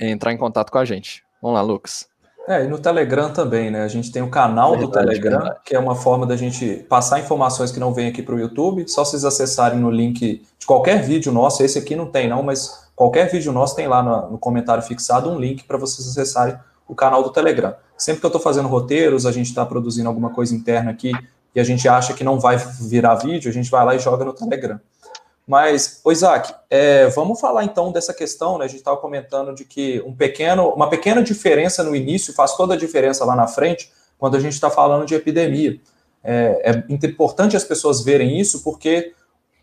é, entrar em contato com a gente. Vamos lá, Lucas. É, e no Telegram também, né? A gente tem o canal verdade, do Telegram, verdade. que é uma forma da gente passar informações que não vem aqui para o YouTube. Só vocês acessarem no link de qualquer vídeo nosso, esse aqui não tem, não, mas Qualquer vídeo nosso tem lá no, no comentário fixado um link para vocês acessarem o canal do Telegram. Sempre que eu estou fazendo roteiros, a gente está produzindo alguma coisa interna aqui e a gente acha que não vai virar vídeo, a gente vai lá e joga no Telegram. Mas, ô Isaac, é, vamos falar então dessa questão, né? A gente estava comentando de que um pequeno, uma pequena diferença no início faz toda a diferença lá na frente quando a gente está falando de epidemia. É, é, importante as pessoas verem isso, porque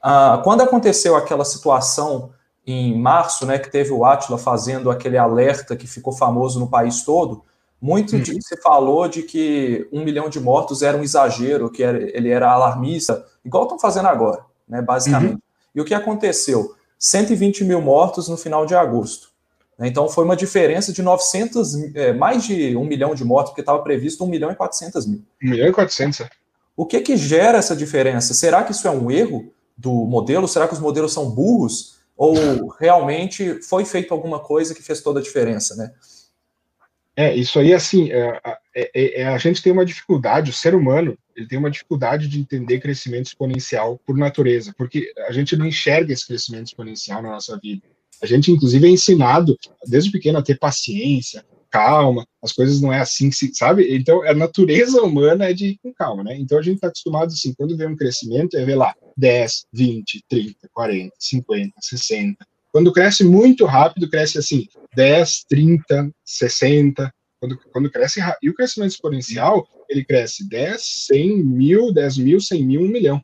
ah, quando aconteceu aquela situação em março, né, que teve o Atila fazendo aquele alerta que ficou famoso no país todo, muito uhum. se falou de que um milhão de mortos era um exagero, que era, ele era alarmista, igual estão fazendo agora, né, basicamente. Uhum. E o que aconteceu? 120 mil mortos no final de agosto. Né, então foi uma diferença de 900, é, mais de um milhão de mortos, porque estava previsto um milhão e 400 mil. Um milhão e 400, é. O que que gera essa diferença? Será que isso é um erro do modelo? Será que os modelos são burros? Ou realmente foi feito alguma coisa que fez toda a diferença, né? É, isso aí, assim, é, é, é, a gente tem uma dificuldade, o ser humano, ele tem uma dificuldade de entender crescimento exponencial por natureza, porque a gente não enxerga esse crescimento exponencial na nossa vida. A gente, inclusive, é ensinado, desde pequeno, a ter paciência, calma, as coisas não é assim sabe? Então, a natureza humana é de ir com calma, né? Então, a gente está acostumado, assim, quando vê um crescimento, é ver lá 10, 20, 30, 40, 50, 60. Quando cresce muito rápido, cresce assim 10, 30, 60. Quando, quando cresce. E o crescimento exponencial, ele cresce 10, 100, mil, 10 mil, 100 mil, 1 milhão.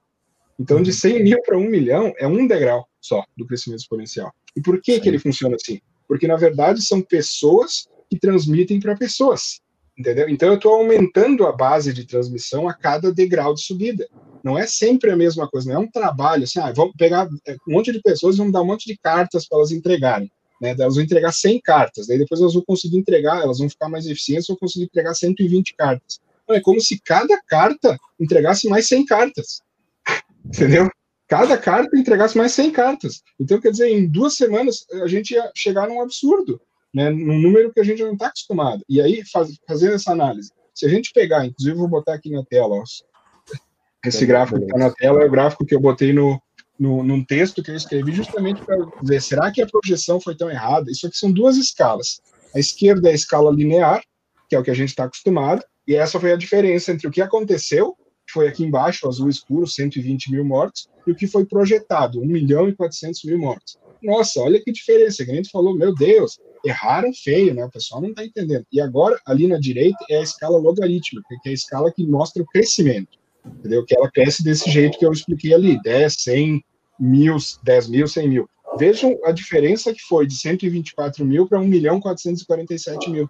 Então, de 100 mil para 1 milhão é um degrau só do crescimento exponencial. E por que, que ele funciona assim? Porque, na verdade, são pessoas que transmitem para pessoas, entendeu? Então eu estou aumentando a base de transmissão a cada degrau de subida. Não é sempre a mesma coisa, não é um trabalho assim, ah, vamos pegar é, um monte de pessoas e vamos dar um monte de cartas para elas entregarem. Né, elas vão entregar 100 cartas, daí depois elas vão conseguir entregar, elas vão ficar mais eficientes, vão conseguir entregar 120 cartas. Então, é como se cada carta entregasse mais 100 cartas. Entendeu? Cada carta entregasse mais 100 cartas. Então, quer dizer, em duas semanas a gente ia chegar num absurdo né, num número que a gente não está acostumado. E aí, faz, fazendo essa análise, Se a gente pegar, inclusive vou botar aqui na tela, ó, esse gráfico que está na tela é o gráfico que eu botei no, no, num texto que eu escrevi justamente para ver, será que a projeção foi tão errada? Isso aqui são duas escalas. A esquerda é a escala linear, que é o que a gente está acostumado, e essa foi a diferença entre o que aconteceu, que foi aqui embaixo, azul escuro, 120 mil mortos, e o que foi projetado, 1 milhão e 400 mil mortos. Nossa, olha que diferença, a gente falou, meu Deus, erraram feio, né? O pessoal não está entendendo. E agora, ali na direita, é a escala logarítmica, que é a escala que mostra o crescimento, entendeu? Que ela cresce desse jeito que eu expliquei ali, 10, 100, mil, 10 mil, 100 mil. Vejam a diferença que foi de 124 mil para 1 milhão 447 mil.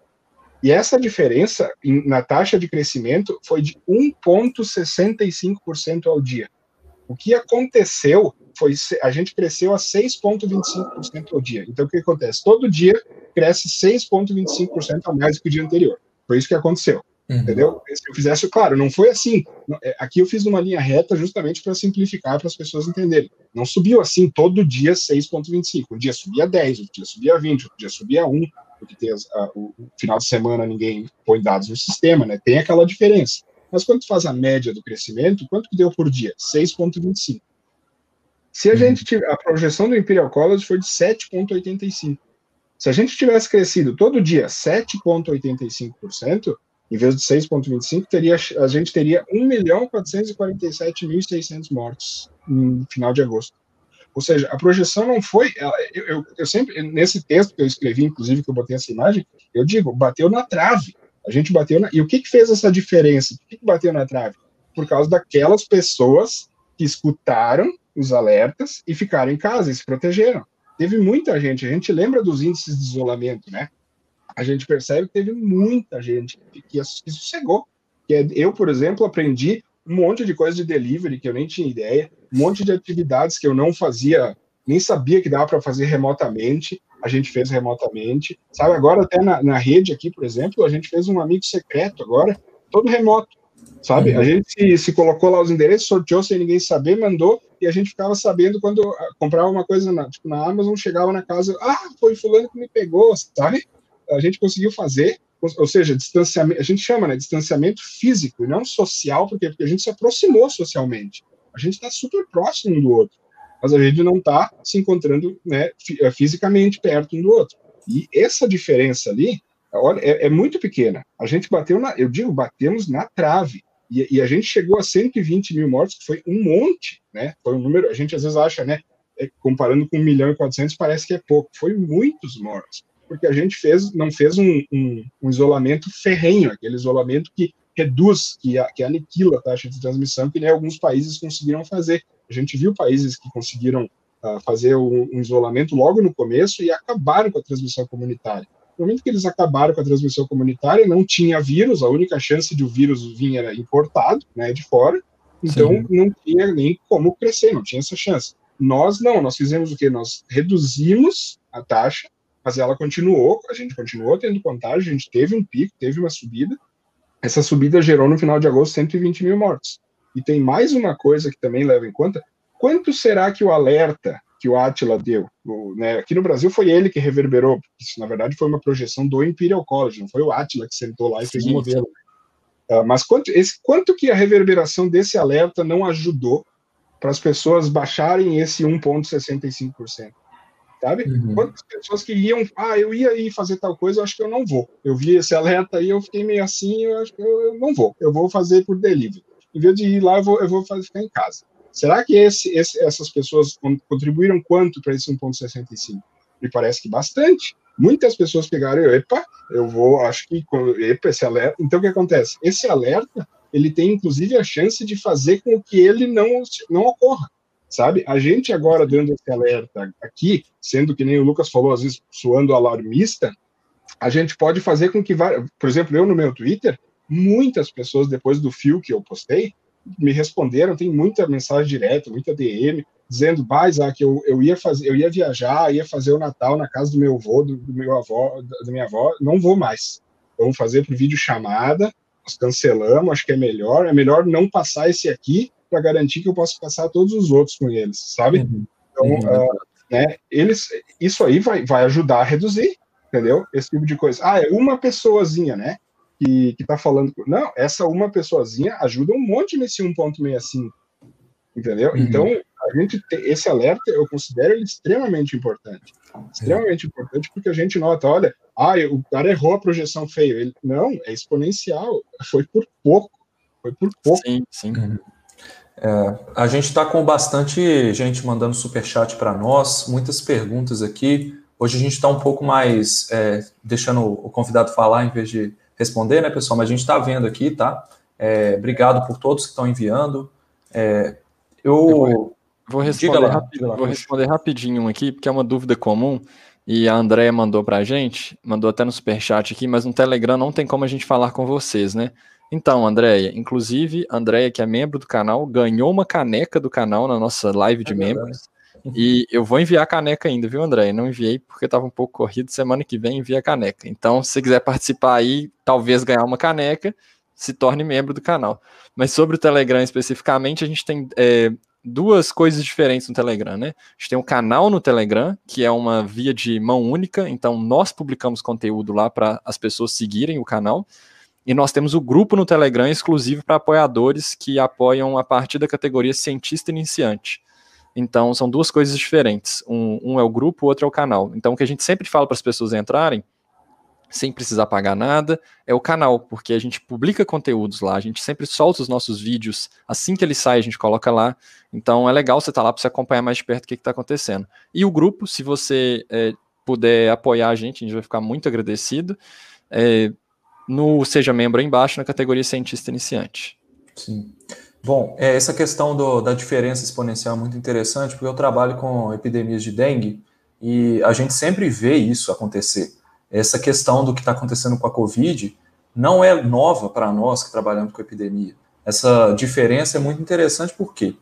E essa diferença na taxa de crescimento foi de 1,65% ao dia. O que aconteceu foi a gente cresceu a 6,25% ao dia. Então, o que acontece? Todo dia cresce 6,25% a mais do que o dia anterior. Foi isso que aconteceu. Uhum. Entendeu? Se eu fizesse, claro, não foi assim. É, aqui eu fiz uma linha reta justamente para simplificar para as pessoas entenderem. Não subiu assim todo dia 6,25. Um dia subia 10, outro dia subia 20, outro dia subia 1, porque tem as, a, o, o, final de semana ninguém põe dados no sistema, né? Tem aquela diferença. Mas quando tu faz a média do crescimento, quanto que deu por dia? 6,25. Se a uhum. gente tiver, a projeção do Imperial College foi de 7,85. Se a gente tivesse crescido todo dia 7,85%, em vez de 6,25, teria, a gente teria 1.447.600 mortos no final de agosto. Ou seja, a projeção não foi. Eu, eu, eu, sempre, nesse texto que eu escrevi, inclusive, que eu botei essa imagem, eu digo, bateu na trave. A gente bateu na. E o que, que fez essa diferença? Por que, que bateu na trave? Por causa daquelas pessoas que escutaram os alertas e ficaram em casa e se protegeram. Teve muita gente, a gente lembra dos índices de isolamento, né? A gente percebe que teve muita gente que, que sossegou. Que é, eu, por exemplo, aprendi um monte de coisa de delivery que eu nem tinha ideia um monte de atividades que eu não fazia, nem sabia que dava para fazer remotamente, a gente fez remotamente. Sabe, agora até na, na, rede aqui, por exemplo, a gente fez um amigo secreto agora, todo remoto. Sabe, uhum. a gente se, se, colocou lá os endereços, sorteou sem ninguém saber, mandou, e a gente ficava sabendo quando comprava uma coisa na, tipo, na Amazon, chegava na casa, ah, foi fulano que me pegou, sabe? A gente conseguiu fazer, ou seja, distanciamento, a gente chama, né, distanciamento físico e não social, porque, porque a gente se aproximou socialmente. A gente está super próximo um do outro, mas a gente não está se encontrando né, eh, fisicamente perto um do outro. E essa diferença ali, olha, é, é, muito pequena. A gente bateu na, eu digo, batemos na trave. E, e, a gente chegou a 120 mil mortos, que foi um monte, né? Foi um número, a gente às vezes acha, né? É, comparando com 1 milhão e 400, parece que é pouco. Foi muitos mortos, porque a gente fez, não fez um, um, um isolamento ferrenho, aquele isolamento que reduz, que, que aniquila a taxa de transmissão, que nem alguns países conseguiram fazer. A gente viu países que conseguiram uh, fazer um, um, isolamento logo no começo e acabaram com a transmissão comunitária. No momento que eles acabaram com a transmissão comunitária, não tinha vírus, a única chance de o vírus vir era importado, né, de fora, então Sim. não tinha nem como crescer, não tinha essa chance. Nós não, nós fizemos o que? Nós reduzimos a taxa, mas ela continuou, a gente continuou tendo contágio, a gente teve um pico, teve uma subida, essa subida gerou no final de agosto 120 mil mortos. E tem mais uma coisa que também leva em conta: quanto será que o alerta que o Atila deu? O, né, aqui no Brasil foi ele que reverberou, isso na verdade foi uma projeção do Imperial College, não foi o Atila que sentou lá e fez o um modelo. Uh, mas quanto, esse, quanto que a reverberação desse alerta não ajudou para as pessoas baixarem esse 1,65%? Sabe? Uhum. Quantas pessoas que iam, ah, eu ia ir fazer tal coisa, eu acho que eu não vou. Eu vi esse alerta aí, eu fiquei meio assim, eu acho que eu, eu não vou, eu vou fazer por delivery. Em vez de ir lá, eu vou, eu vou fazer, ficar em casa. Será que esse, esse, essas pessoas contribuíram quanto para esse 1,65? Me parece que bastante. Muitas pessoas pegaram, epa, eu vou, acho que, epa, esse alerta. Então, o que acontece? Esse alerta, ele tem, inclusive, a chance de fazer com que ele não, não ocorra sabe? A gente agora dando esse alerta aqui, sendo que nem o Lucas falou, às vezes suando alarmista, a gente pode fazer com que, por exemplo, eu no meu Twitter, muitas pessoas depois do fio que eu postei me responderam, tem muita mensagem direta, muita DM, dizendo, bah, Isaac, eu, eu ia fazer, eu ia viajar, ia fazer o Natal na casa do meu avô, do, do meu avó, da minha avó, não vou mais. Vamos fazer por vídeo chamada, nós cancelamos, acho que é melhor, é melhor não passar esse aqui para garantir que eu possa passar todos os outros com eles, sabe? Uhum. Então, uhum. Uh, né, eles, isso aí vai, vai ajudar a reduzir, entendeu? Esse tipo de coisa. Ah, é uma pessoazinha, né? que está falando. Não, essa uma pessoazinha ajuda um monte nesse 1.65. Entendeu? Uhum. Então, a gente esse alerta eu considero ele extremamente importante. Extremamente é. importante porque a gente nota, olha, ah, o cara errou a projeção feio. Ele, não, é exponencial. Foi por pouco. Foi por pouco. Sim, sim. Uhum. É, a gente está com bastante gente mandando super chat para nós, muitas perguntas aqui. Hoje a gente está um pouco mais é, deixando o convidado falar em vez de responder, né, pessoal? Mas a gente está vendo aqui, tá? É, obrigado por todos que estão enviando. É, eu, vou responder, lá, vou responder rapidinho aqui, porque é uma dúvida comum. E a Andrea mandou para a gente, mandou até no superchat aqui, mas no Telegram não tem como a gente falar com vocês, né? Então, Andréia, inclusive, Andréia, que é membro do canal, ganhou uma caneca do canal na nossa live de é membros. E eu vou enviar a caneca ainda, viu, André? Não enviei porque estava um pouco corrido. Semana que vem envia a caneca. Então, se você quiser participar aí, talvez ganhar uma caneca, se torne membro do canal. Mas sobre o Telegram especificamente, a gente tem é, duas coisas diferentes no Telegram, né? A gente tem um canal no Telegram, que é uma via de mão única. Então, nós publicamos conteúdo lá para as pessoas seguirem o canal. E nós temos o grupo no Telegram exclusivo para apoiadores que apoiam a partir da categoria cientista iniciante. Então, são duas coisas diferentes. Um, um é o grupo, o outro é o canal. Então, o que a gente sempre fala para as pessoas entrarem, sem precisar pagar nada, é o canal, porque a gente publica conteúdos lá, a gente sempre solta os nossos vídeos, assim que ele sai, a gente coloca lá. Então, é legal você estar tá lá para você acompanhar mais de perto o que está acontecendo. E o grupo, se você é, puder apoiar a gente, a gente vai ficar muito agradecido. É, no Seja Membro embaixo, na categoria Cientista Iniciante. Sim. Bom, é, essa questão do, da diferença exponencial é muito interessante, porque eu trabalho com epidemias de dengue e a gente sempre vê isso acontecer. Essa questão do que está acontecendo com a Covid não é nova para nós que trabalhamos com epidemia. Essa diferença é muito interessante porque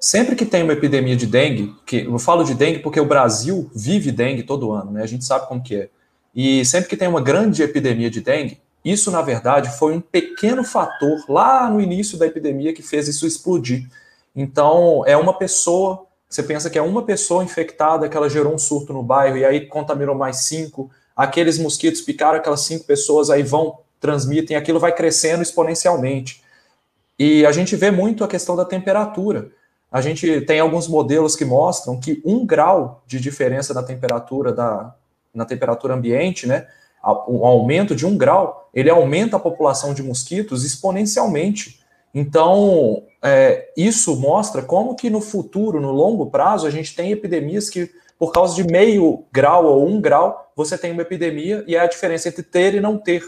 sempre que tem uma epidemia de dengue, que eu falo de dengue porque o Brasil vive dengue todo ano, né? A gente sabe como que é. E sempre que tem uma grande epidemia de dengue, isso, na verdade, foi um pequeno fator lá no início da epidemia que fez isso explodir. Então, é uma pessoa, você pensa que é uma pessoa infectada que ela gerou um surto no bairro e aí contaminou mais cinco, aqueles mosquitos picaram aquelas cinco pessoas, aí vão, transmitem, aquilo vai crescendo exponencialmente. E a gente vê muito a questão da temperatura. A gente tem alguns modelos que mostram que um grau de diferença na temperatura da na temperatura ambiente, né, um aumento de um grau, ele aumenta a população de mosquitos exponencialmente. Então, é, isso mostra como que no futuro, no longo prazo, a gente tem epidemias que, por causa de meio grau ou um grau, você tem uma epidemia e é a diferença entre ter e não ter.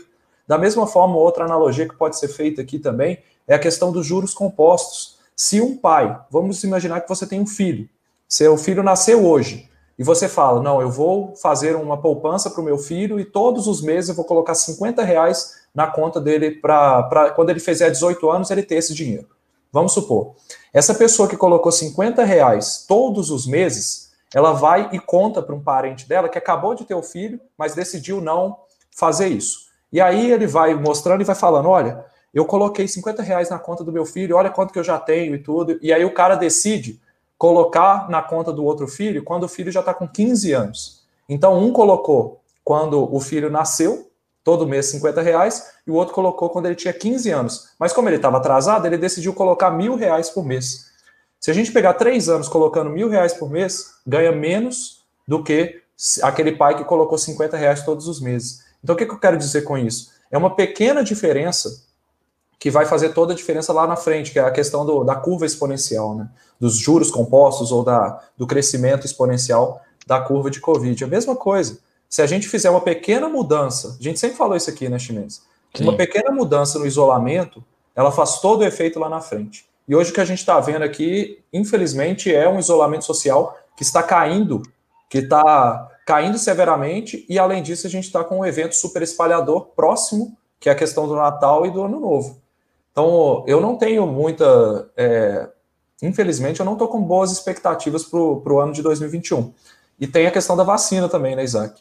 Da mesma forma, outra analogia que pode ser feita aqui também é a questão dos juros compostos. Se um pai, vamos imaginar que você tem um filho, seu filho nasceu hoje, e você fala, não, eu vou fazer uma poupança para o meu filho e todos os meses eu vou colocar 50 reais na conta dele para quando ele fizer 18 anos ele ter esse dinheiro. Vamos supor, essa pessoa que colocou 50 reais todos os meses, ela vai e conta para um parente dela que acabou de ter o filho, mas decidiu não fazer isso. E aí ele vai mostrando e vai falando, olha, eu coloquei 50 reais na conta do meu filho, olha quanto que eu já tenho e tudo. E aí o cara decide colocar na conta do outro filho quando o filho já está com 15 anos. Então, um colocou quando o filho nasceu, todo mês 50 reais, e o outro colocou quando ele tinha 15 anos. Mas como ele estava atrasado, ele decidiu colocar mil reais por mês. Se a gente pegar três anos colocando mil reais por mês, ganha menos do que aquele pai que colocou 50 reais todos os meses. Então, o que, que eu quero dizer com isso? É uma pequena diferença que vai fazer toda a diferença lá na frente, que é a questão do, da curva exponencial, né? dos juros compostos ou da, do crescimento exponencial da curva de Covid. A mesma coisa. Se a gente fizer uma pequena mudança, a gente sempre falou isso aqui, né, chinês? Uma pequena mudança no isolamento, ela faz todo o efeito lá na frente. E hoje o que a gente está vendo aqui, infelizmente, é um isolamento social que está caindo, que está caindo severamente, e além disso, a gente está com um evento super espalhador próximo, que é a questão do Natal e do Ano Novo. Então, eu não tenho muita. É, infelizmente, eu não estou com boas expectativas para o ano de 2021. E tem a questão da vacina também, né, Isaac?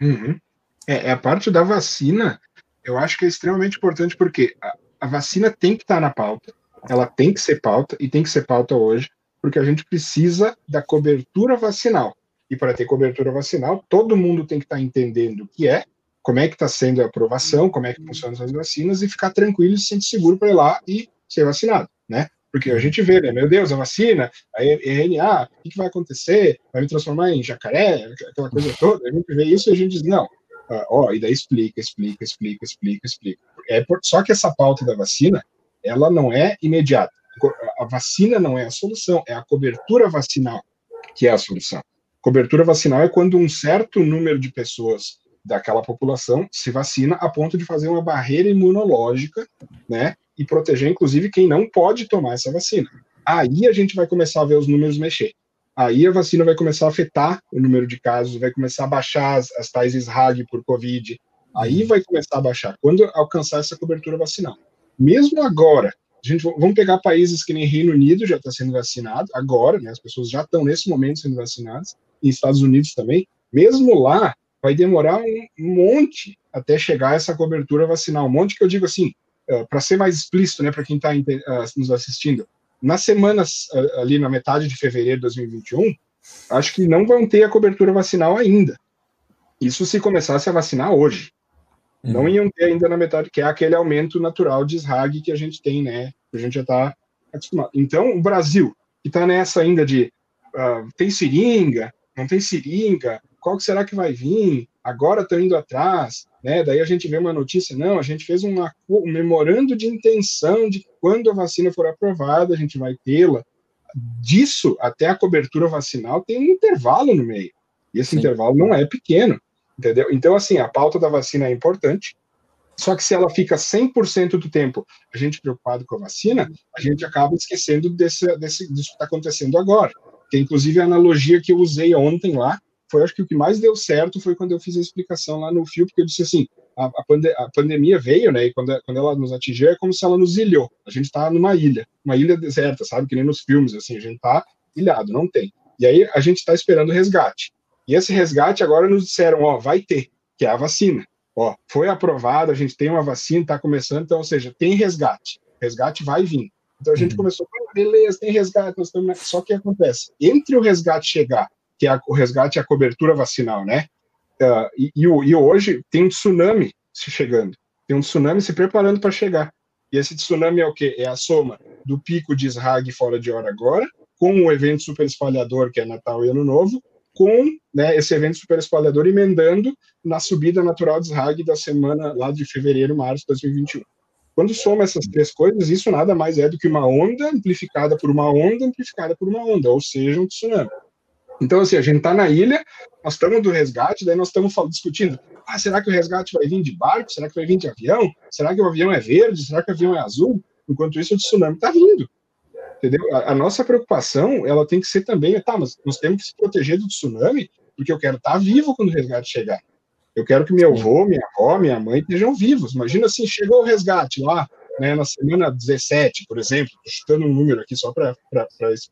Uhum. É, é, a parte da vacina, eu acho que é extremamente importante, porque a, a vacina tem que estar tá na pauta, ela tem que ser pauta, e tem que ser pauta hoje, porque a gente precisa da cobertura vacinal. E para ter cobertura vacinal, todo mundo tem que estar tá entendendo o que é, como é que está sendo a aprovação, como é que funcionam as vacinas e ficar tranquilo e se sentir seguro para ir lá e ser vacinado, né? Porque a gente vê, né? Meu Deus, a vacina, a RNA, o que, vai acontecer? Vai me transformar em jacaré? Aquela coisa toda. A gente vê isso e a gente diz, não. Ah, ó, e daí explica, explica, explica, explica, explica. É por... Só que essa pauta da vacina, ela não é imediata. A vacina não é a solução, é a cobertura vacinal que é a solução. Cobertura vacinal é quando um certo número de pessoas daquela população se vacina a ponto de fazer uma barreira imunológica, né, e proteger, inclusive, quem não pode tomar essa vacina. Aí a gente vai começar a ver os números mexer. Aí a vacina vai começar a afetar o número de casos, vai começar a baixar as, as tais SRAG por Covid. Aí vai começar a baixar, quando alcançar essa cobertura vacinal. Mesmo agora, a gente, vamos pegar países que nem Reino Unido já está sendo vacinado, agora, né, as pessoas já estão nesse momento sendo vacinadas, e Estados Unidos também. Mesmo lá, vai demorar um monte até chegar essa cobertura vacinal. Um monte que eu digo assim, uh, para ser mais explícito, né, para quem está uh, nos assistindo, nas semanas uh, ali na metade de fevereiro de 2021, acho que não vão ter a cobertura vacinal ainda. Isso se começasse a vacinar hoje. Uhum. Não iam ter ainda na metade, que é aquele aumento natural de SRAG que a gente tem, né? A gente já está acostumado. Então, o Brasil, que está nessa ainda de tem seringa, não tem seringa, qual que será que vai vir? Agora estão indo atrás, né? Daí a gente vê uma notícia, não, a gente fez uma, um memorando de intenção de quando a vacina for aprovada, a gente vai tê-la. Disso até a cobertura vacinal tem um intervalo no meio. E esse Sim. intervalo não é pequeno, entendeu? Então, assim, a pauta da vacina é importante, só que se ela fica 100% do tempo a gente preocupado com a vacina, a gente acaba esquecendo desse, desse, disso que está acontecendo agora. Que inclusive a analogia que eu usei ontem lá, foi acho que o que mais deu certo foi quando eu fiz a explicação lá no fio, porque eu disse assim, a, a, pande a pandemia veio, né, e quando, quando ela nos atingiu, é como se ela nos ilhou. A gente está numa ilha, uma ilha deserta, sabe, que nem nos filmes, assim, a gente está ilhado, não tem. E aí a gente está esperando o resgate. E esse resgate agora nos disseram, ó, vai ter, que é a vacina. Ó, foi aprovado, a gente tem uma vacina, está começando, então, ou seja, tem resgate. Resgate vai vir. Então a gente uhum. começou, ah, beleza, tem resgate, nós estamos... só que acontece, entre o resgate chegar que é o resgate e a cobertura vacinal, né? Uh, e, e, e, hoje tem um tsunami se chegando, tem um tsunami se preparando para chegar. E esse tsunami é o quê? É a soma do pico de SRAG fora de hora agora, com o evento super espalhador, que é Natal e Ano Novo, com né, esse evento super espalhador emendando na subida natural de SRAG da semana lá de fevereiro, março de 2021. Quando soma essas três coisas, isso nada mais é do que uma onda amplificada por uma onda amplificada por uma onda, ou seja, um tsunami. Então, assim, a gente está na ilha, nós estamos do resgate, daí nós estamos discutindo: ah, será que o resgate vai vir de barco? Será que vai vir de avião? Será que o avião é verde? Será que o avião é azul? Enquanto isso, o tsunami está vindo. Entendeu? A, a, nossa preocupação, ela tem que ser também, tá, mas nós temos que se proteger do tsunami, porque eu quero estar tá vivo quando o resgate chegar. Eu quero que meu avô, minha avó, minha mãe estejam vivos. Imagina assim, chegou o resgate lá, né, na semana 17, por exemplo, chutando um número aqui só para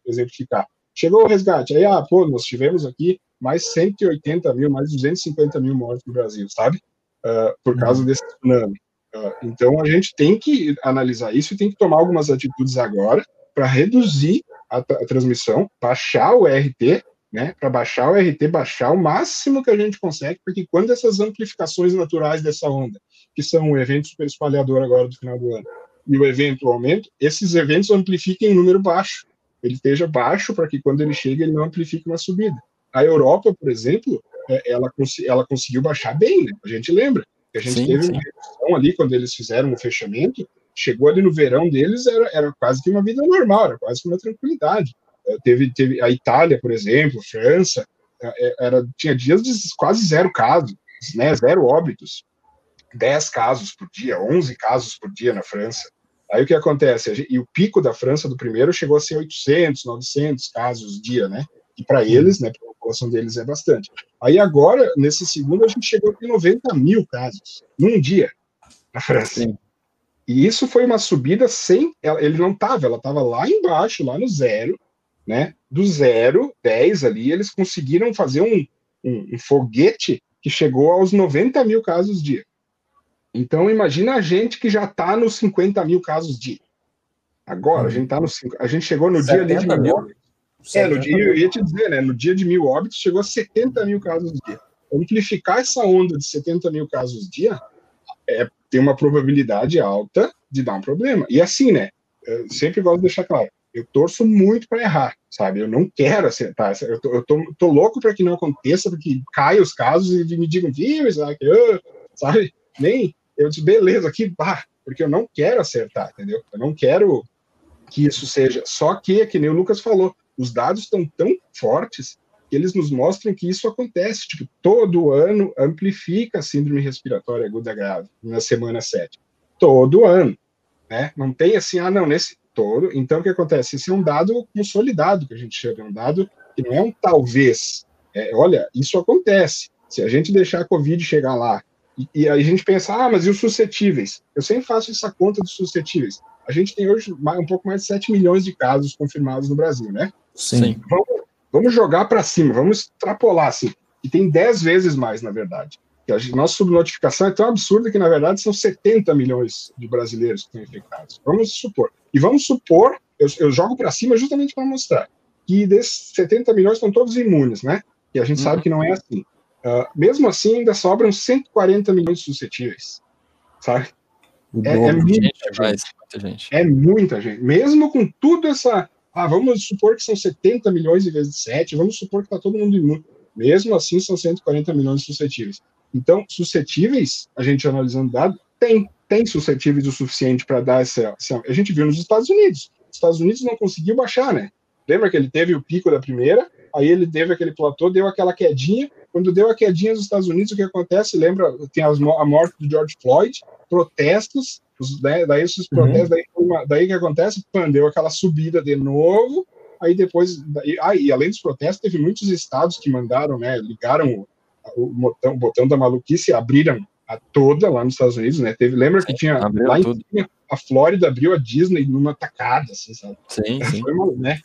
exemplificar. Chegou o resgate, aí, ah, pô, nós tivemos aqui mais 180 mil, mais 250 mil mortos no Brasil, sabe? Uh, por causa uhum. desse tsunami. Uh, então, a gente tem que analisar isso e tem que tomar algumas atitudes agora para reduzir a, a, transmissão, baixar o RT, né? Para baixar o RT, baixar o máximo que a gente consegue, porque quando essas amplificações naturais dessa onda, que são o evento super espalhador agora do final do ano, e o evento aumento, esses eventos amplifiquem em número baixo ele esteja baixo para que quando ele chega ele não amplifique uma subida. A Europa, por exemplo, é, ela, ela conseguiu baixar bem, né? A gente lembra a gente sim, teve sim. uma redução ali quando eles fizeram o fechamento, chegou ali no verão deles, era, era quase que uma vida normal, era quase que uma tranquilidade. É, teve, teve a Itália, por exemplo, França, é, era, tinha dias de quase zero casos, né, zero óbitos, 10 casos por dia, 11 casos por dia na França. Aí o que acontece? E o pico da França do primeiro chegou a ser 800, 900 casos dia, né? E para eles, né, para a população deles é bastante. Aí agora, nesse segundo, a gente chegou a 90 mil casos num dia na França. Sim. E isso foi uma subida sem. Ele não estava, ela estava lá embaixo, lá no zero, né? Do zero, 10 ali, eles conseguiram fazer um, um, um foguete que chegou aos 90 mil casos dia. Então, imagina a gente que já está nos 50 mil casos dia. Agora, a gente tá no, a gente chegou no dia ali de mil óbitos. É, no dia, eu ia te dizer, né? No dia de mil óbitos, chegou a 70 mil casos dia. amplificar essa onda de 70 mil casos dia, é, tem uma probabilidade alta de dar um problema. E assim, né? Eu sempre gosto de deixar claro, eu torço muito para errar, sabe? Eu não quero acertar. Eu tô, eu tô, tô louco para que não aconteça, porque caia os casos e me digam, viu, Isaac, sabe? Nem, eu disse, beleza, aqui, pá, porque eu não quero acertar, entendeu? Eu não quero que isso seja. Só que, que nem o Lucas falou, os dados estão tão fortes que eles nos mostram que isso acontece. Tipo, todo ano amplifica a síndrome respiratória aguda grave na semana 7. Todo ano. Né? Não tem assim, ah, não, nesse todo. Então, o que acontece? Esse é um dado consolidado, que a gente chama, é um dado que não é um talvez. É, olha, isso acontece. Se a gente deixar a Covid chegar lá e, e a gente pensa, ah, mas e os suscetíveis? Eu sempre faço essa conta dos suscetíveis. A gente tem hoje um pouco mais de 7 milhões de casos confirmados no Brasil, né? Sim. Vamos, vamos jogar para cima, vamos extrapolar assim. E tem 10 vezes mais, na verdade. A nossa subnotificação é tão absurda que, na verdade, são 70 milhões de brasileiros que estão infectados. Vamos supor. E vamos supor, eu, eu jogo para cima justamente para mostrar que desses 70 milhões estão todos imunes, né? E a gente uhum. sabe que não é assim. Uh, mesmo assim, ainda sobram 140 milhões de suscetíveis, sabe? É, é, muita gente, gente. É muita gente. Mesmo com tudo essa. Ah, vamos supor que são 70 milhões em vez de 7, vamos supor que está todo mundo imune. Mesmo assim, são 140 milhões de suscetíveis. Então, suscetíveis, a gente analisando dados, tem, tem suscetíveis o suficiente para dar essa, essa, A gente viu nos Estados Unidos. Os Estados Unidos não conseguiu baixar, né? Lembra que ele teve o pico da primeira, aí ele teve aquele platô, deu aquela quedinha. Quando deu a quedinha nos Estados Unidos, o que acontece? Lembra, tem as, a morte do George Floyd, protestos, os, né, daí esses uhum. protestos, uhum. daí, daí que acontece? Pã, deu aquela subida de novo, aí depois, daí, ah, e além dos protestos, teve muitos estados que mandaram, né, ligaram o, o, botão, o botão da maluquice, abriram a toda lá nos Estados Unidos, né? Teve, lembra que tinha lá em cima, a Flórida abriu a Disney numa tacada, assim, sabe? Sim, sim. Foi né?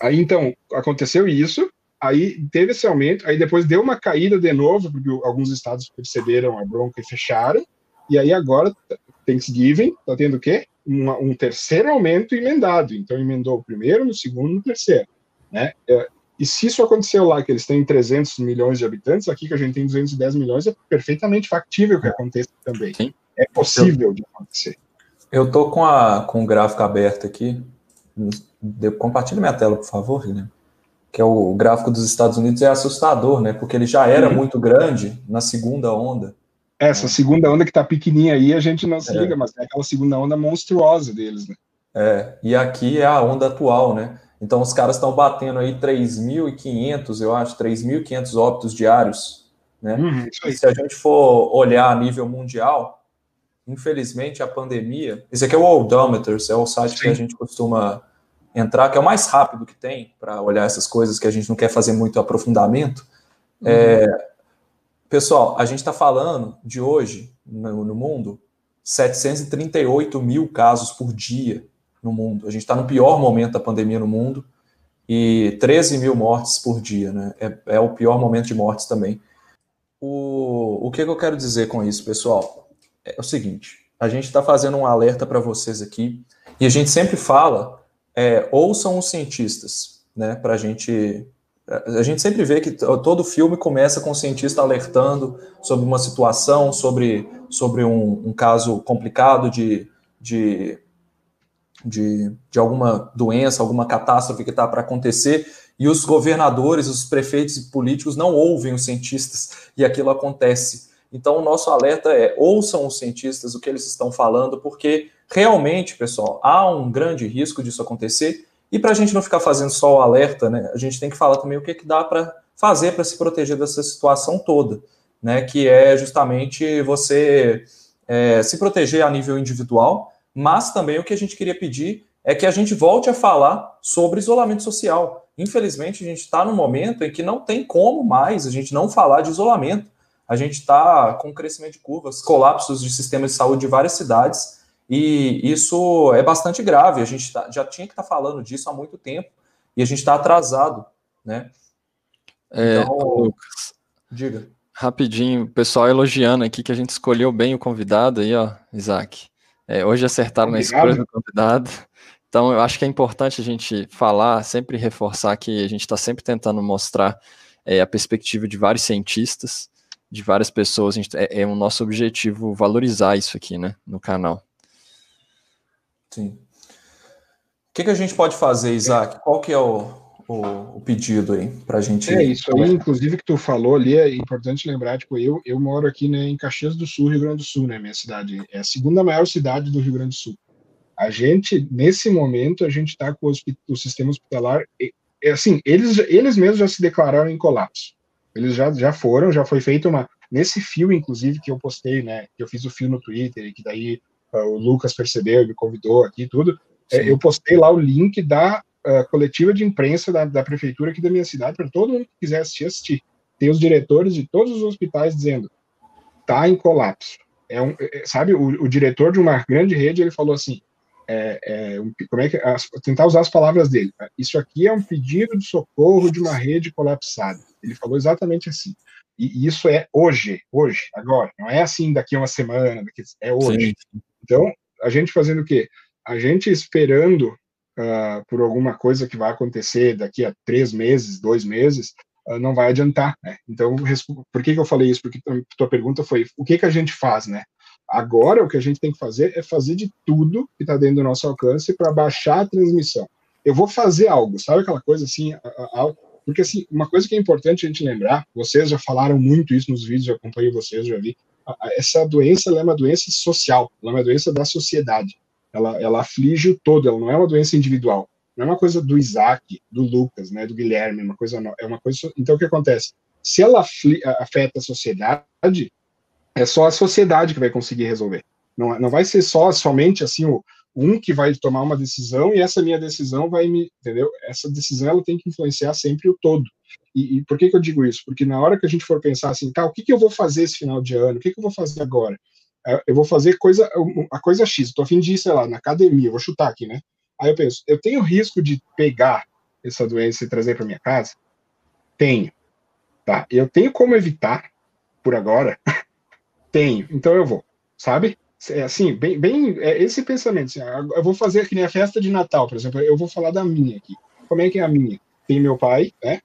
Aí então aconteceu isso, aí teve esse aumento, aí depois deu uma caída de novo, porque alguns estados perceberam a bronca e fecharam, e aí agora Thanksgiving tá tendo o quê? Uma, um terceiro aumento emendado, então emendou o primeiro, no segundo, no terceiro, né? É, e se isso aconteceu lá, que eles têm 300 milhões de habitantes, aqui que a gente tem 210 milhões, é perfeitamente factível que aconteça também. Sim. É possível de acontecer. Eu tô com, a, com o gráfico aberto aqui. Compartilhe minha tela, por favor, Guilherme. Que é o gráfico dos Estados Unidos, é assustador, né? Porque ele já era uhum. muito grande na segunda onda. Essa segunda onda que tá pequenininha aí, a gente não se é. liga, mas é aquela segunda onda monstruosa deles, né? É, e aqui é a onda atual, né? Então os caras estão batendo aí 3.500, eu acho, 3.500 óbitos diários, né? Uhum, e se a gente for olhar a nível mundial, infelizmente a pandemia, esse aqui é o Odometers, é o site Sim. que a gente costuma entrar, que é o mais rápido que tem para olhar essas coisas que a gente não quer fazer muito aprofundamento. Uhum. É, pessoal, a gente está falando de hoje no, no mundo 738 mil casos por dia no mundo. A gente está no pior momento da pandemia no mundo e 13 mil mortes por dia, né? É, é o pior momento de mortes também. O, o que, que eu quero dizer com isso, pessoal? É o seguinte: a gente está fazendo um alerta para vocês aqui e a gente sempre fala, é, ouçam os cientistas, né? Para a gente. A gente sempre vê que todo filme começa com o cientista alertando sobre uma situação, sobre, sobre um, um caso complicado de, de de, de alguma doença, alguma catástrofe que está para acontecer, e os governadores, os prefeitos e políticos não ouvem os cientistas e aquilo acontece. Então, o nosso alerta é: ouçam os cientistas o que eles estão falando, porque realmente, pessoal, há um grande risco disso acontecer. E para a gente não ficar fazendo só o alerta, né, a gente tem que falar também o que, que dá para fazer para se proteger dessa situação toda, né, que é justamente você é, se proteger a nível individual, mas também o que a gente queria pedir é que a gente volte a falar sobre isolamento social. Infelizmente, a gente está num momento em que não tem como mais a gente não falar de isolamento. A gente está com crescimento de curvas, colapsos de sistemas de saúde de várias cidades, e isso é bastante grave. A gente tá, já tinha que estar tá falando disso há muito tempo, e a gente está atrasado, né? É, então, Lucas, diga. Rapidinho, o pessoal elogiando aqui que a gente escolheu bem o convidado aí, ó, Isaac. É, hoje acertaram Obrigado. na escolha do convidado. Então, eu acho que é importante a gente falar, sempre reforçar que a gente está sempre tentando mostrar é, a perspectiva de vários cientistas, de várias pessoas. Gente, é, é o nosso objetivo valorizar isso aqui, né, no canal. Sim. O que, que a gente pode fazer, Isaac? Qual que é o, o, o pedido aí para a gente? É isso aí, inclusive que tu falou ali, é importante lembrar, tipo, eu, eu moro aqui né, em Caxias do Sul, Rio Grande do Sul, né, minha cidade, é a segunda maior cidade do Rio Grande do Sul. A gente, nesse momento, a gente está com o, o, sistema hospitalar, é, assim, eles, eles mesmos já se declararam em colapso. Eles já, já foram, já foi feita uma, nesse fio, inclusive, que eu postei, né, que eu fiz o fio no Twitter, e que daí o Lucas percebeu, me convidou aqui tudo, é, eu postei lá o link da uh, coletiva de imprensa da, da, prefeitura aqui da minha cidade para todo mundo que quiser assistir, assistir. Tem os diretores de todos os hospitais dizendo tá em colapso. É um, é, é sabe, o, o, diretor de uma grande rede ele falou assim, é, é um, como é que as, tentar usar as palavras dele. Isso aqui é um pedido de socorro de uma rede colapsada. Ele falou exatamente assim. E, e isso é hoje, hoje, agora. Não é assim daqui a uma semana, daqui, é hoje. Sim. Então, a gente fazendo o quê? a gente esperando uh, por alguma coisa que vai acontecer daqui a três meses, dois meses, uh, não vai adiantar, né? Então, por que, que eu falei isso? Porque tua pergunta foi, o que, que a gente faz, né? Agora, o que a gente tem que fazer é fazer de tudo que está dentro do nosso alcance para baixar a transmissão. Eu vou fazer algo, sabe aquela coisa assim, porque assim, uma coisa que é importante a gente lembrar, vocês já falaram muito isso nos vídeos, eu acompanho vocês, já vi, essa doença é uma doença social, ela é uma doença da sociedade ela, ela aflige o todo, ela não é uma doença individual. Não é uma coisa do Isaac, do Lucas, né, do Guilherme, uma coisa é uma coisa. Então o que acontece? Se ela afeta a sociedade, é só a sociedade que vai conseguir resolver. Não, não vai ser só somente assim o um que vai tomar uma decisão e essa minha decisão vai me, entendeu? Essa decisão ela tem que influenciar sempre o todo. E, e por que, que eu digo isso? Porque na hora que a gente for pensar assim, tá, o que, que eu vou fazer esse final de ano? O que, que eu vou fazer agora? É, eu vou fazer coisa, a coisa X, estou a fim de ir, sei lá, na academia, vou chutar aqui, né? Aí eu penso, eu tenho risco de pegar essa doença e trazer para minha casa? Tenho. Tá? Eu tenho como evitar por agora? tenho. Então eu vou, sabe? É assim, bem, bem é esse pensamento. Assim, ah, eu vou fazer que nem a festa de Natal, por exemplo. Eu vou falar da minha aqui. Como é que é a minha? Tem meu pai, né?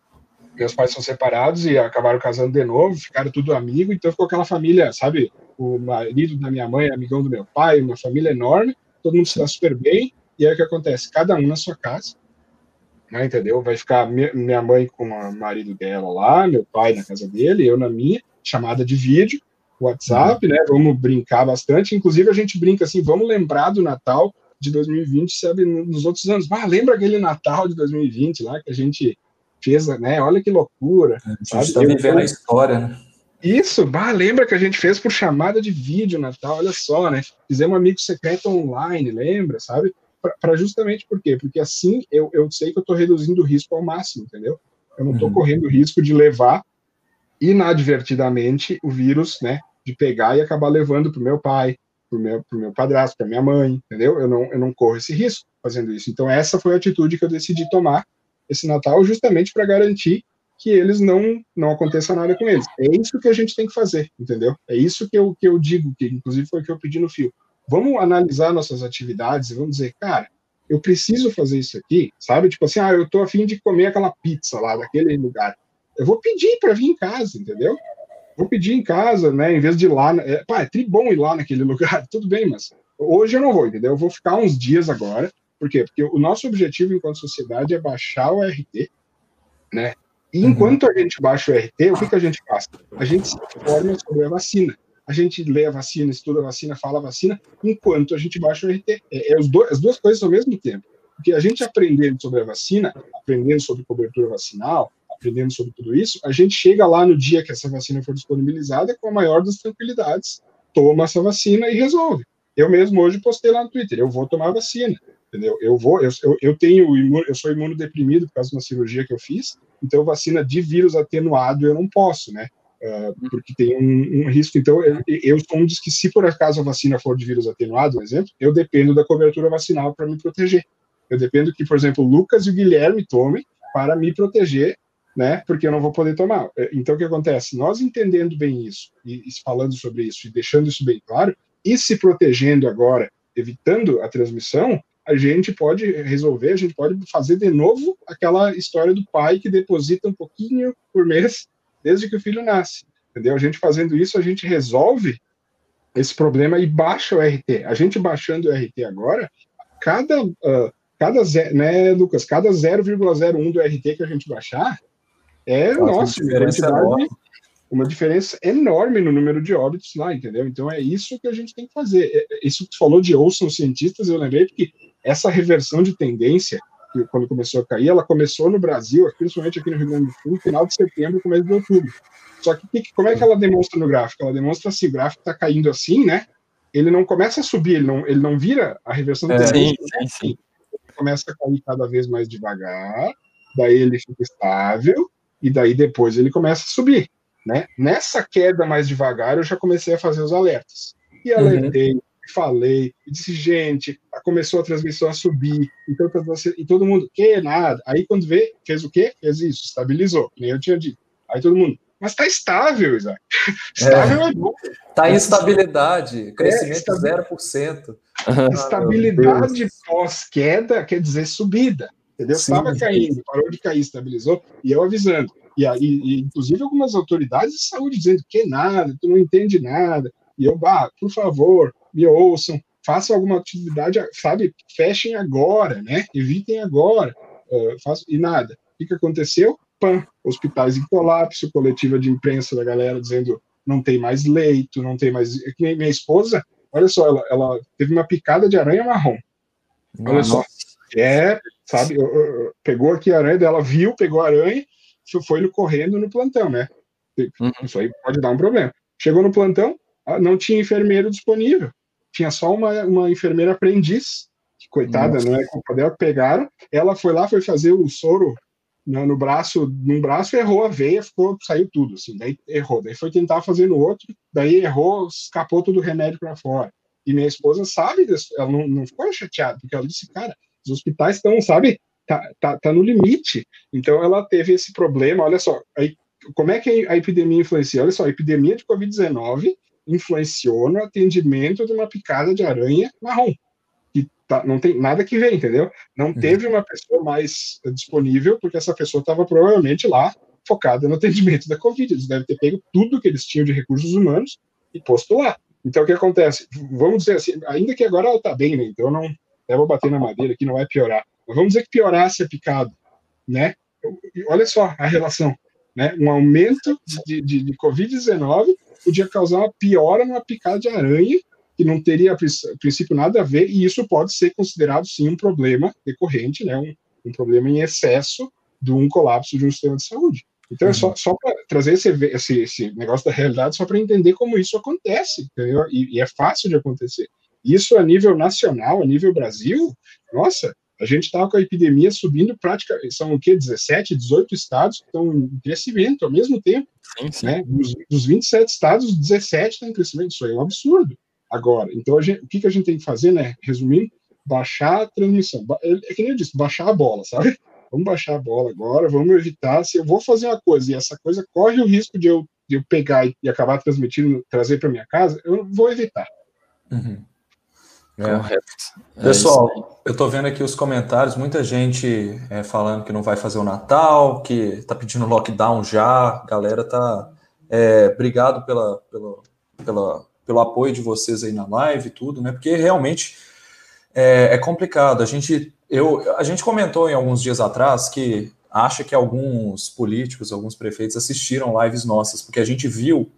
Meus pais são separados e acabaram casando de novo, ficaram tudo amigo, então ficou aquela família, sabe? o marido da minha mãe amigão do meu pai, uma família enorme, todo mundo se dá super bem, e aí o que acontece? Cada um na sua casa, né, entendeu? Vai ficar minha mãe com o marido dela lá, meu pai na casa dele, eu na minha, chamada de vídeo, WhatsApp, né? Vamos brincar bastante. Inclusive, a gente brinca assim, vamos lembrar do Natal de 2020, sabe, nos outros anos. Ah, lembra aquele Natal de 2020 lá que a gente fez, né? Olha que loucura. A gente está vivendo a história, né? Isso, bah, lembra que a gente fez por chamada de vídeo Natal, olha só, né? Fizemos um amigo secreto online, lembra, sabe? Para justamente por quê? Porque assim eu, eu sei que eu estou reduzindo o risco ao máximo, entendeu? Eu não estou uhum. correndo o risco de levar inadvertidamente o vírus, né? De pegar e acabar levando para o meu pai, para o meu, pro meu padrasto, para minha mãe, entendeu? Eu não, eu não corro esse risco fazendo isso. Então, essa foi a atitude que eu decidi tomar esse Natal, justamente para garantir que eles não não aconteça nada com eles. É isso que a gente tem que fazer, entendeu? É isso que eu, que eu digo, que inclusive foi o que eu pedi no fio. Vamos analisar nossas atividades e vamos dizer, cara, eu preciso fazer isso aqui, sabe? Tipo assim, ah, eu tô afim de comer aquela pizza lá daquele lugar. Eu vou pedir para vir em casa, entendeu? Vou pedir em casa, né? Em vez de ir lá. É, pá, é tri bom ir lá naquele lugar, tudo bem, mas hoje eu não vou, entendeu? Eu vou ficar uns dias agora. Por quê? Porque o nosso objetivo enquanto sociedade é baixar o RT, né? E uhum. enquanto a gente baixa o RT, o que, que a gente faz? A gente se informa sobre a vacina. A gente lê a vacina, estuda a vacina, fala a vacina, enquanto a gente baixa o RT. É, é dois, as duas coisas ao mesmo tempo. Porque a gente aprendendo sobre a vacina, aprendendo sobre cobertura vacinal, aprendendo sobre tudo isso, a gente chega lá no dia que essa vacina for disponibilizada com a maior das tranquilidades, toma essa vacina e resolve. Eu mesmo hoje postei lá no Twitter, eu vou tomar vacina entendeu? Eu vou, eu, eu tenho, eu sou imunodeprimido por causa de uma cirurgia que eu fiz, então vacina de vírus atenuado eu não posso, né? Uh, porque tem um, um, risco. Então, eu, eu sou um dos que, se por acaso a vacina for de vírus atenuado, por exemplo, eu dependo da cobertura vacinal para me proteger. Eu dependo que, por exemplo, o Lucas e o Guilherme tomem para me proteger, né? Porque eu não vou poder tomar. É, então, o que acontece? Nós entendendo bem isso, e, e falando sobre isso, e deixando isso bem claro, e se protegendo agora, evitando a transmissão, a gente pode resolver, a gente pode fazer de novo aquela história do pai que deposita um pouquinho por mês desde que o filho nasce. Entendeu? A gente fazendo isso, a gente resolve esse problema e baixa o RT. A gente baixando o RT agora, cada, uh, cada né, Lucas, cada 0,01 do RT que a gente baixar é, Nossa, nossa, uma quantidade, uma diferença enorme no número de óbitos lá, entendeu? Então é isso que a gente tem que fazer. É, é, isso que tu falou de ouçam cientistas, eu lembrei porque essa reversão de tendência, que quando começou a cair, ela começou no Brasil, principalmente aqui no Rio Grande do Sul, no final de setembro, começo de outubro. Só que como é que ela demonstra no gráfico? Ela demonstra se o gráfico está caindo assim, né? Ele não começa a subir, ele não, ele não vira a reversão da é, tendência. Sim, sim, sim. Ele começa a cair cada vez mais devagar, daí ele fica estável, e daí depois ele começa a subir. Né? Nessa queda mais devagar, eu já comecei a fazer os alertas. E alertei, uhum. Falei, e disse, gente, começou a transmissão a subir, então e todo mundo, que nada. Aí quando vê, fez o quê? Fez isso, estabilizou, nem eu tinha dito. Aí todo mundo, mas está estável, Isaac. Estável é, é bom. Está em estabilidade, crescimento é, 0%. Estabilidade pós-queda quer dizer subida. Entendeu? Estava caindo, parou de cair, estabilizou, e eu avisando. E, e, inclusive algumas autoridades de saúde dizendo que nada, tu não entende nada. E eu, ah, por favor, me ouçam, façam alguma atividade, sabe, fechem agora, né? Evitem agora. Uh, e nada. O que, que aconteceu? PAN, hospitais em colapso, coletiva de imprensa da galera dizendo não tem mais leito, não tem mais. Minha esposa, olha só, ela, ela teve uma picada de aranha marrom. Olha Nossa. só. É, sabe, pegou aqui a aranha dela, viu, pegou a aranha, foi correndo no plantão, né? Uhum. Isso aí pode dar um problema. Chegou no plantão, ah, não tinha enfermeiro disponível. Tinha só uma, uma enfermeira aprendiz, que coitada, Nossa. não é culpa dela, pegaram. Ela foi lá, foi fazer o soro no, no braço, num braço, errou a veia, ficou, saiu tudo, assim, daí errou. Daí foi tentar fazer no outro, daí errou, escapou todo o remédio para fora. E minha esposa sabe disso, ela não, não ficou chateada, porque ela disse, cara, os hospitais estão, sabe, tá, tá, tá no limite. Então ela teve esse problema. Olha só, aí, como é que a epidemia influencia? Olha só, a epidemia de Covid-19 influenciou no atendimento de uma picada de aranha marrom. Que tá, não tem nada que ver, entendeu? Não uhum. teve uma pessoa mais disponível, porque essa pessoa estava provavelmente lá focada no atendimento da Covid. Eles devem ter pego tudo que eles tinham de recursos humanos e posto lá. Então, o que acontece? Vamos dizer assim, ainda que agora ela está bem, né? Então, não, até vou bater na madeira aqui, não vai piorar. Mas vamos dizer que piorasse a picada, né? Olha só a relação, né? Um aumento de, de, de Covid-19 podia causar uma piora numa picada de aranha, que não teria, a princípio, nada a ver, e isso pode ser considerado, sim, um problema decorrente, né? Um, um problema em excesso de um colapso de um sistema de saúde. Então, uhum. é só, uhum. só para trazer esse, esse, esse, negócio da realidade, só para entender como isso acontece, entendeu? E, e, é fácil de acontecer. Isso a nível nacional, a nível Brasil, nossa, a gente estava com a epidemia subindo praticamente, são o quê? 17, 18 estados que estão em crescimento ao mesmo tempo. Sim, sim. Né? Dos, dos 27 estados, 17 estão em crescimento. Isso aí é um absurdo. Agora, então gente, o que, que a gente tem que fazer, né? Resumindo, baixar a transmissão. É, é que nem eu disse, baixar a bola, sabe? Vamos baixar a bola agora, vamos evitar. Se eu vou fazer uma coisa e essa coisa corre o risco de eu, de eu pegar e, e acabar transmitindo, trazer para minha casa, eu vou evitar. Uhum. É. Correto. É Pessoal, eu estou vendo aqui os comentários, muita gente é, falando que não vai fazer o Natal, que está pedindo lockdown já. Galera tá. É, obrigado pela, pela, pela, pelo apoio de vocês aí na live e tudo, né? Porque realmente é, é, complicado. A gente, eu, a gente comentou em alguns dias atrás que acha que alguns políticos, alguns prefeitos assistiram lives nossas, porque a gente viu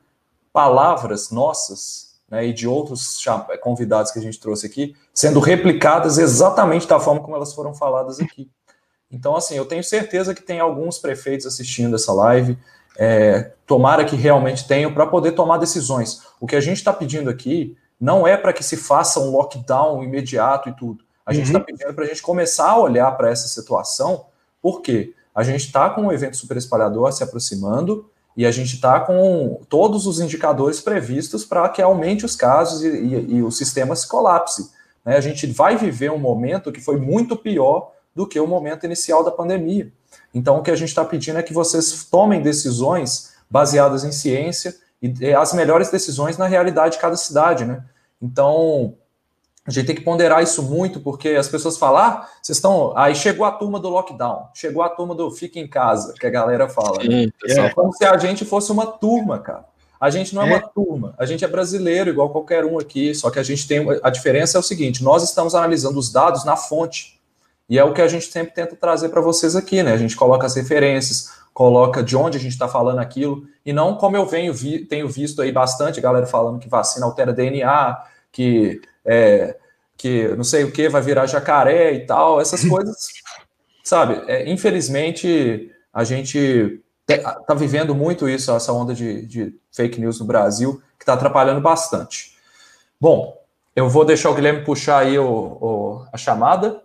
palavras nossas né, e de outros convidados que a gente trouxe aqui, sendo replicadas exatamente da forma como elas foram faladas aqui. Então, assim, eu tenho certeza que tem alguns prefeitos assistindo essa live. É, tomara que realmente tenham para poder tomar decisões. O que a gente está pedindo aqui não é para que se faça um lockdown imediato e tudo. A gente está uhum. pedindo para a gente começar a olhar para essa situação, porque a gente está com o evento super espalhador se aproximando, e a gente está com todos os indicadores previstos para que aumente os casos e, e, e, o sistema se colapse. Né? A gente vai viver um momento que foi muito pior do que o momento inicial da pandemia. Então, o que a gente está pedindo é que vocês tomem decisões baseadas em ciência e as melhores decisões na realidade de cada cidade. Né? Então, a gente tem que ponderar isso muito, porque as pessoas falam, ah, vocês estão. Aí chegou a turma do lockdown, chegou a turma do fica em casa, que a galera fala. Né? Sim, né? É como se a gente fosse uma turma, cara. A gente não é, é, uma turma, a gente é brasileiro, igual qualquer um aqui, só que a gente tem. A diferença é o seguinte: nós estamos analisando os dados na fonte. E é o que a gente sempre tenta trazer para vocês aqui, né? A gente coloca as referências, coloca de onde a gente está falando aquilo, e não como eu venho vi, tenho visto aí bastante, a galera falando que vacina altera DNA, que é, que não sei o que vai virar jacaré e tal, essas coisas, sabe? É, infelizmente, a gente está vivendo muito isso, essa onda de, de fake news no Brasil, que está atrapalhando bastante. Bom, eu vou deixar o Guilherme puxar aí o, o a chamada.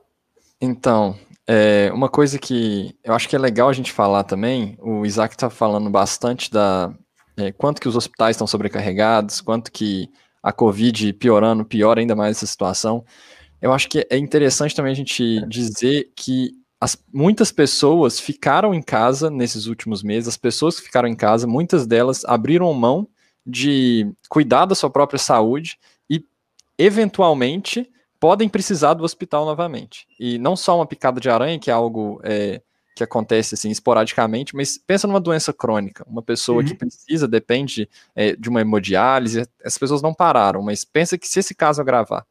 Então, é, uma coisa que eu acho que é legal a gente falar também, o Isaac está falando bastante da é, quanto que os hospitais estão sobrecarregados, quanto que a Covid piorando, piora ainda mais essa situação. Eu acho que é interessante também a gente dizer que as, muitas pessoas ficaram em casa nesses últimos meses, as pessoas que ficaram em casa, muitas delas abriram mão de cuidar da sua própria saúde e, eventualmente, podem precisar do hospital novamente. E não só uma picada de aranha, que é algo é, que acontece assim esporadicamente, mas pensa numa doença crônica, uma pessoa uhum. que precisa, depende é, de uma hemodiálise, as pessoas não pararam, mas pensa que se esse caso agravar,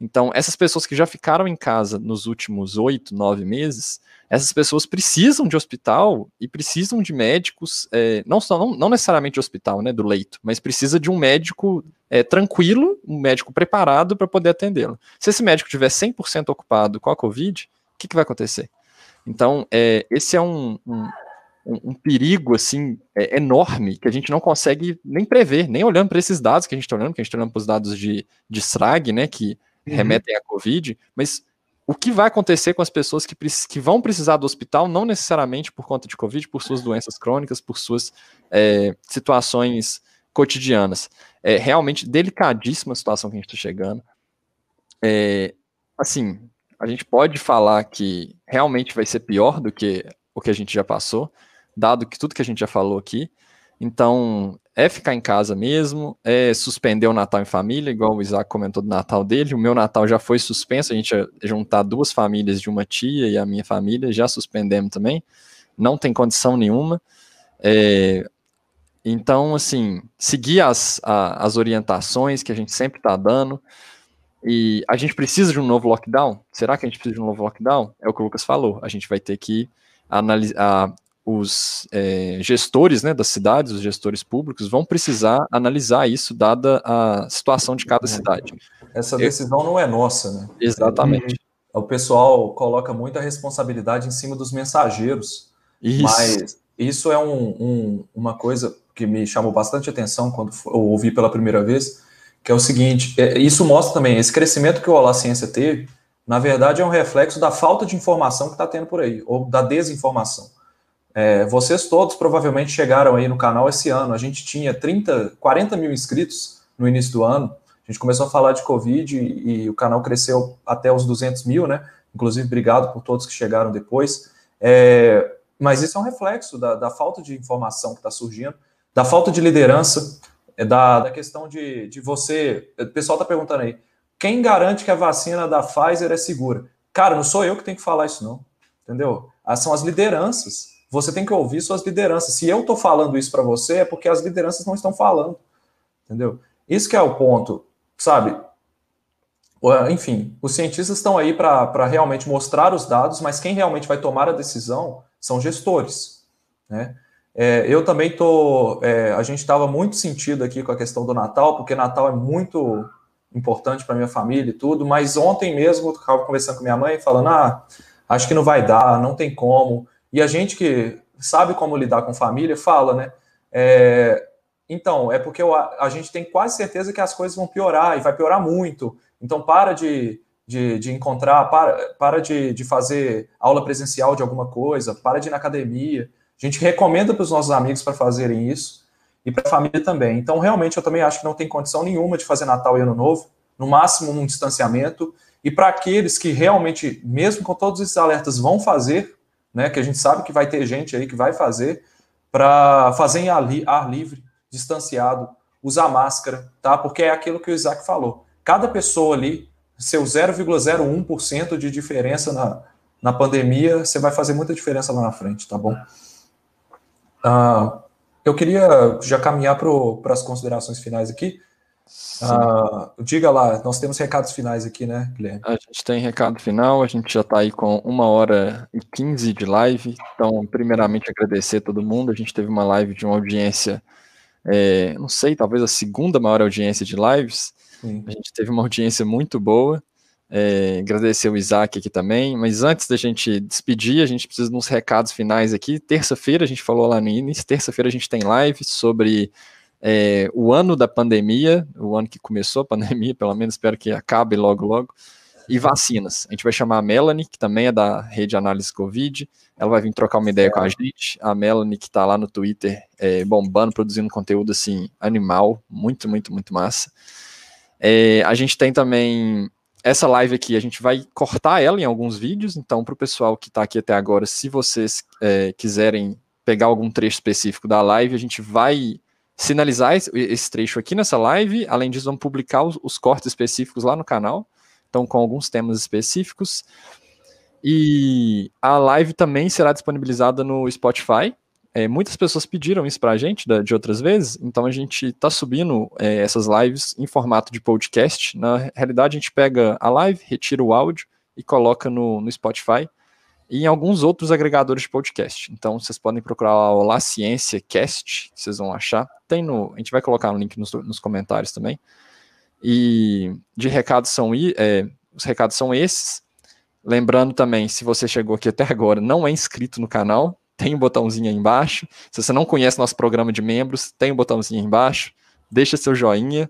então, essas pessoas que já ficaram em casa nos últimos oito, nove meses, essas pessoas precisam de hospital e precisam de médicos, é, não, não, não, necessariamente de hospital, né, do leito, mas precisa de um médico é, tranquilo, um médico preparado para poder atendê-lo. Se esse médico estiver 100% ocupado com a Covid, o que, que vai acontecer? Então, é, esse é um, um, um perigo assim é, enorme que a gente não consegue nem prever, nem olhando para esses dados que a gente está olhando, que a gente está olhando para os dados de, de SRAG, né, que uhum. remetem à Covid, mas o que vai acontecer com as pessoas que, que vão precisar do hospital, não necessariamente por conta de Covid, por suas doenças crônicas, por suas é, situações cotidianas. É realmente delicadíssima a situação que a gente está chegando. É, assim, a gente pode falar que realmente vai ser pior do que o que a gente já passou, dado que tudo que a gente já falou aqui. Então, é ficar em casa mesmo, é suspender o Natal em família, igual o Isaac comentou do Natal dele. O meu Natal já foi suspenso, a gente ia juntar duas famílias de uma tia e a minha família, já suspendemos também. Não tem condição nenhuma. É, então, assim, seguir as, a, as orientações que a gente sempre está dando. E a gente precisa de um novo lockdown? Será que a gente precisa de um novo lockdown? É o que o Lucas falou. A gente vai ter que analisar, os é, gestores né, das cidades, os gestores públicos, vão precisar analisar isso, dada a situação de cada cidade. Essa decisão Eu... não é nossa, né? Exatamente. O pessoal coloca muita responsabilidade em cima dos mensageiros, isso. mas isso é um, um, uma coisa que me chamou bastante atenção quando eu ouvi pela primeira vez, que é o seguinte, é, isso mostra também, esse crescimento que o Olá Ciência teve, na verdade é um reflexo da falta de informação que está tendo por aí, ou da desinformação. É, vocês todos provavelmente chegaram aí no canal esse ano. A gente tinha 30, 40 mil inscritos no início do ano. A gente começou a falar de Covid e, e o canal cresceu até os 200 mil, né? Inclusive, obrigado por todos que chegaram depois. É, mas isso é um reflexo da, da falta de informação que está surgindo, da falta de liderança, é, da, da questão de, de você. O pessoal está perguntando aí: quem garante que a vacina da Pfizer é segura? Cara, não sou eu que tenho que falar isso, não. Entendeu? Ah, são as lideranças você tem que ouvir suas lideranças. Se eu estou falando isso para você, é porque as lideranças não estão falando. Entendeu? Isso que é o ponto, sabe? Enfim, os cientistas estão aí para realmente mostrar os dados, mas quem realmente vai tomar a decisão são gestores. Né? É, eu também estou. É, a gente estava muito sentido aqui com a questão do Natal, porque Natal é muito importante para minha família e tudo, mas ontem mesmo eu estava conversando com minha mãe, falando: ah, acho que não vai dar, não tem como. E a gente que sabe como lidar com família fala, né? É, então, é porque a gente tem quase certeza que as coisas vão piorar e vai piorar muito. Então, para de, de, de encontrar, para, para de, de fazer aula presencial de alguma coisa, para de ir na academia. A gente recomenda para os nossos amigos para fazerem isso e para a família também. Então, realmente, eu também acho que não tem condição nenhuma de fazer Natal e Ano Novo, no máximo um distanciamento. E para aqueles que realmente, mesmo com todos esses alertas, vão fazer, né, que a gente sabe que vai ter gente aí que vai fazer, para fazer em ar livre, distanciado, usar máscara, tá? Porque é aquilo que o Isaac falou. Cada pessoa ali seu 0,01% de diferença na, na pandemia, você vai fazer muita diferença lá na frente, tá bom? Uh, eu queria já caminhar para as considerações finais aqui. Uh, diga lá, nós temos recados finais aqui, né, Guilherme? A gente tem recado final, a gente já está aí com uma hora e quinze de live. Então, primeiramente, agradecer a todo mundo. A gente teve uma live de uma audiência, é, não sei, talvez a segunda maior audiência de lives. Sim. A gente teve uma audiência muito boa. É, agradecer o Isaac aqui também, mas antes da gente despedir, a gente precisa de uns recados finais aqui. Terça-feira, a gente falou lá no início, terça-feira a gente tem live sobre é, o ano da pandemia, o ano que começou a pandemia, pelo menos espero que acabe logo, logo, e vacinas. A gente vai chamar a Melanie, que também é da rede Análise Covid, ela vai vir trocar uma ideia com a gente. A Melanie, que está lá no Twitter, é, bombando, produzindo conteúdo assim, animal, muito, muito, muito massa. É, a gente tem também essa live aqui, a gente vai cortar ela em alguns vídeos, então para o pessoal que está aqui até agora, se vocês é, quiserem pegar algum trecho específico da live, a gente vai sinalizar esse, trecho aqui nessa live. Além disso, vamos publicar os, os, cortes específicos lá no canal, então com alguns temas específicos. E a live também será disponibilizada no Spotify. É, muitas pessoas pediram isso para a gente de, de, outras vezes, então a gente está subindo é, essas lives em formato de podcast. Na realidade, a gente pega a live, retira o áudio e coloca no, no Spotify e em alguns outros agregadores de podcast. Então vocês podem procurar o La Ciência Cast, que vocês vão achar. Tem no, a gente vai colocar o um link nos, nos, comentários também. E de recados são é, os recados são esses. Lembrando também, se você chegou aqui até agora, não é inscrito no canal, tem um botãozinho aí embaixo. Se você não conhece nosso programa de membros, tem um botãozinho aí embaixo. Deixa seu joinha.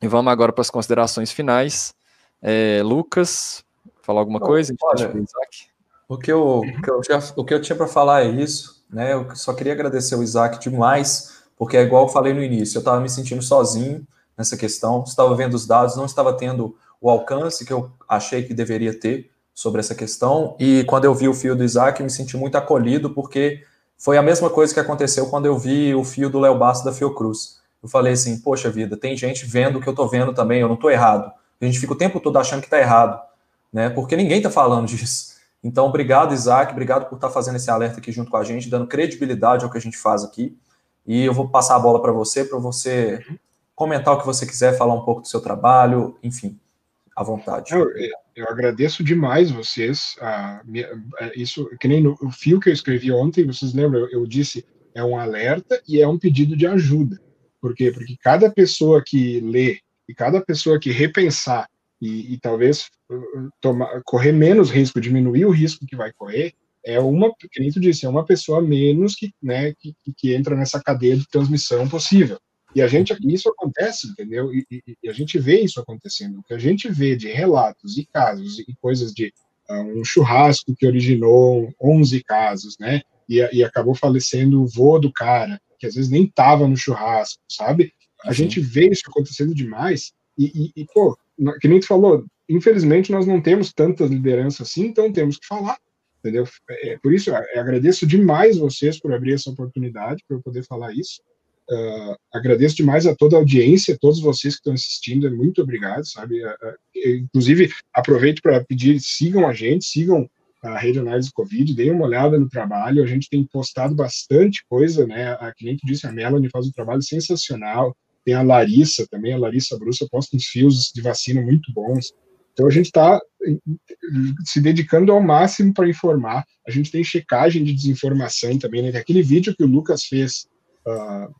E vamos agora para as considerações finais. É, Lucas, falar alguma coisa? Olha, o que eu, o que eu, já, o que eu tinha para falar é isso, né? Eu só queria agradecer o Isaac demais, porque é igual eu falei no início, eu estava me sentindo sozinho nessa questão, estava vendo os dados, não estava tendo o alcance que eu achei que deveria ter sobre essa questão, e quando eu vi o fio do Isaac, me senti muito acolhido, porque foi a mesma coisa que aconteceu quando eu vi o fio do Léo Basso da Fiocruz. Eu falei assim, poxa vida, tem gente vendo o que eu estou vendo também, eu não estou errado. A gente fica o tempo todo achando que está errado, né? Porque ninguém está falando disso. Então, obrigado, Isaac, obrigado por estar fazendo esse alerta aqui junto com a gente, dando credibilidade ao que a gente faz aqui. E eu vou passar a bola para você, para você comentar o que você quiser, falar um pouco do seu trabalho, enfim, à vontade. Eu, eu agradeço demais vocês. A, a, isso, que nem no, fio que eu escrevi ontem, vocês lembram? Eu, eu disse é um alerta e é um pedido de ajuda. Por quê? Porque cada pessoa que lê e cada pessoa que repensar e, e talvez uh, tomar, correr menos risco, diminuir o risco que vai correr, é uma, que nem tu disse, é uma pessoa menos que, né, que, que entra nessa cadeia de transmissão possível. E a gente, isso acontece, entendeu? E, e, e, a gente vê isso acontecendo. O que a gente vê de relatos e casos e coisas de uh, um churrasco que originou 11 casos, né? E, e, acabou falecendo o vô do cara, que às vezes nem estava no churrasco, sabe? A uhum. gente vê isso acontecendo demais. E, e, pô, que nem tu falou, infelizmente nós não temos tanta liderança assim, então temos que falar, entendeu? É, por isso, eu agradeço demais vocês por abrir essa oportunidade para eu poder falar isso. Uh, agradeço demais a toda a audiência, todos vocês que estão assistindo, muito obrigado, sabe? Uh, inclusive, aproveito para pedir, sigam a gente, sigam a Rede Análise Covid, deem uma olhada no trabalho, a gente tem postado bastante coisa, né? A, que nem tu disse, a Melanie faz um trabalho sensacional, tem a Larissa também, a Larissa Brussa posta uns fios de vacina muito bons. Então a gente está se dedicando ao máximo para informar. A gente tem checagem de desinformação também, né? Aquele vídeo que o Lucas fez, uh,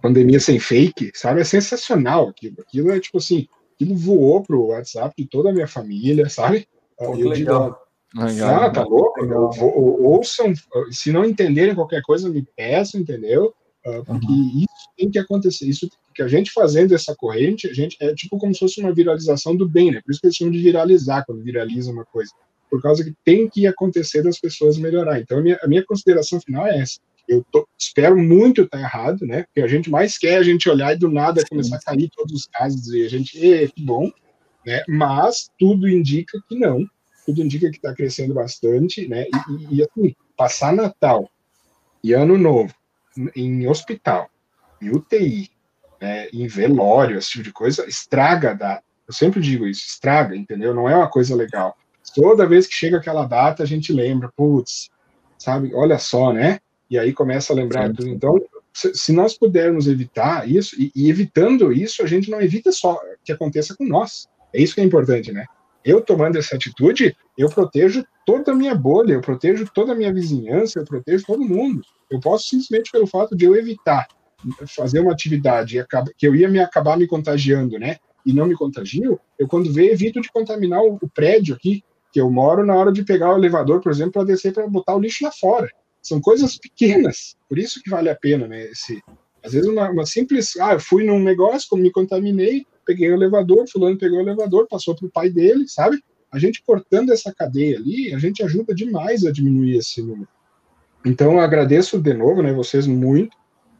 pandemia sem fake, sabe? É sensacional aquilo. Aquilo é tipo assim, aquilo voou pro WhatsApp de toda a minha família, sabe? Pô, eu legal. Digo, legal. Ah, tá louco? Legal. Ouçam, se não entenderem qualquer coisa, me peçam, entendeu? Uh, porque uhum. isso tem que acontecer. Isso que a gente fazendo essa corrente, a gente é tipo como se fosse uma viralização do bem, né? Por isso que eles chamam de viralizar quando viraliza uma coisa. Por causa que tem que acontecer das pessoas melhorar. Então, a minha, a minha consideração final é essa. Eu tô, espero muito estar errado, né? Porque a gente mais quer a gente olhar e do nada Sim. começar a cair todos os casos e a gente, e, que bom, né? Mas tudo indica que não. Tudo indica que está crescendo bastante, né? E, e, e assim, passar Natal e Ano Novo em hospital, em UTI, né, em velório, esse tipo de coisa, estraga a data. Eu sempre digo isso, estraga, entendeu? Não é uma coisa legal. Toda vez que chega aquela data, a gente lembra, putz, sabe? Olha só, né? E aí começa a lembrar tudo. Então, se nós pudermos evitar isso, e, e, evitando isso, a gente não evita só que aconteça com nós. É isso que é importante, né? Eu tomando essa atitude, eu protejo toda a minha bolha, eu protejo toda a minha vizinhança, eu protejo todo mundo. Eu posso simplesmente pelo fato de eu evitar fazer uma atividade que eu ia me acabar me contagiando, né? E não me contagio, eu quando vejo evito de contaminar o, o prédio aqui que eu moro na hora de pegar o elevador, por exemplo, para descer para botar o lixo lá fora. São coisas pequenas, por isso que vale a pena, né? Esse, às vezes uma, uma simples, ah, eu fui num negócio, como me contaminei, peguei o elevador, fulano pegou o elevador, passou para o pai dele, sabe? A gente cortando essa cadeia ali, a gente ajuda demais a diminuir esse número. Então, agradeço de novo, né, vocês muito.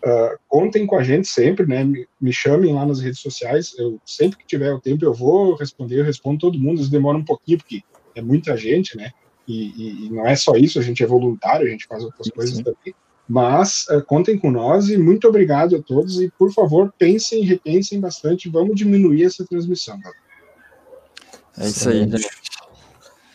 Uh, contem com a gente sempre, né? Me, me, chamem lá nas redes sociais. Eu sempre que tiver o tempo eu vou responder. Eu respondo todo mundo. Isso demora um pouquinho porque é muita gente, né? E, e, e não é só isso. A gente é voluntário, a gente faz outras Sim. coisas também. Mas uh, contem com nós e muito obrigado a todos. E por favor pensem, repensem bastante. Vamos diminuir essa transmissão. É isso aí, gente.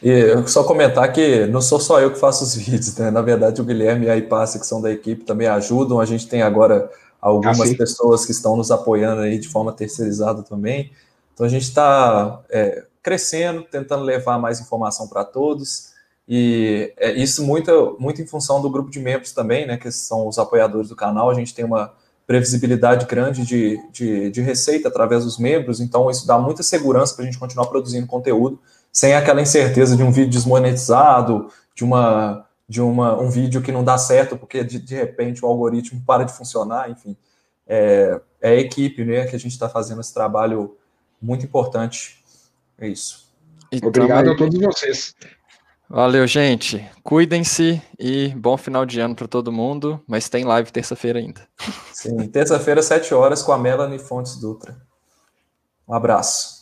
E só comentar que não sou só eu que faço os vídeos, né? Na verdade, o Guilherme e a Ipasse, que são da equipe, também ajudam. A gente tem agora algumas ah, pessoas que estão nos apoiando aí de forma terceirizada também. Então a gente está é, crescendo, tentando levar mais informação para todos. E é isso muito, muito em função do grupo de membros também, né? Que são os apoiadores do canal. A gente tem uma previsibilidade grande de, de, de receita através dos membros, então isso dá muita segurança para a gente continuar produzindo conteúdo sem aquela incerteza de um vídeo desmonetizado, de uma de uma, um vídeo que não dá certo porque de, de repente o algoritmo para de funcionar, enfim. É, é a equipe né, que a gente está fazendo esse trabalho muito importante. É isso. Obrigado a todos vocês. Valeu, gente. Cuidem-se e bom final de ano para todo mundo. Mas tem live terça-feira ainda. Sim, terça-feira, 7 horas, com a Melanie Fontes Dutra. Um abraço.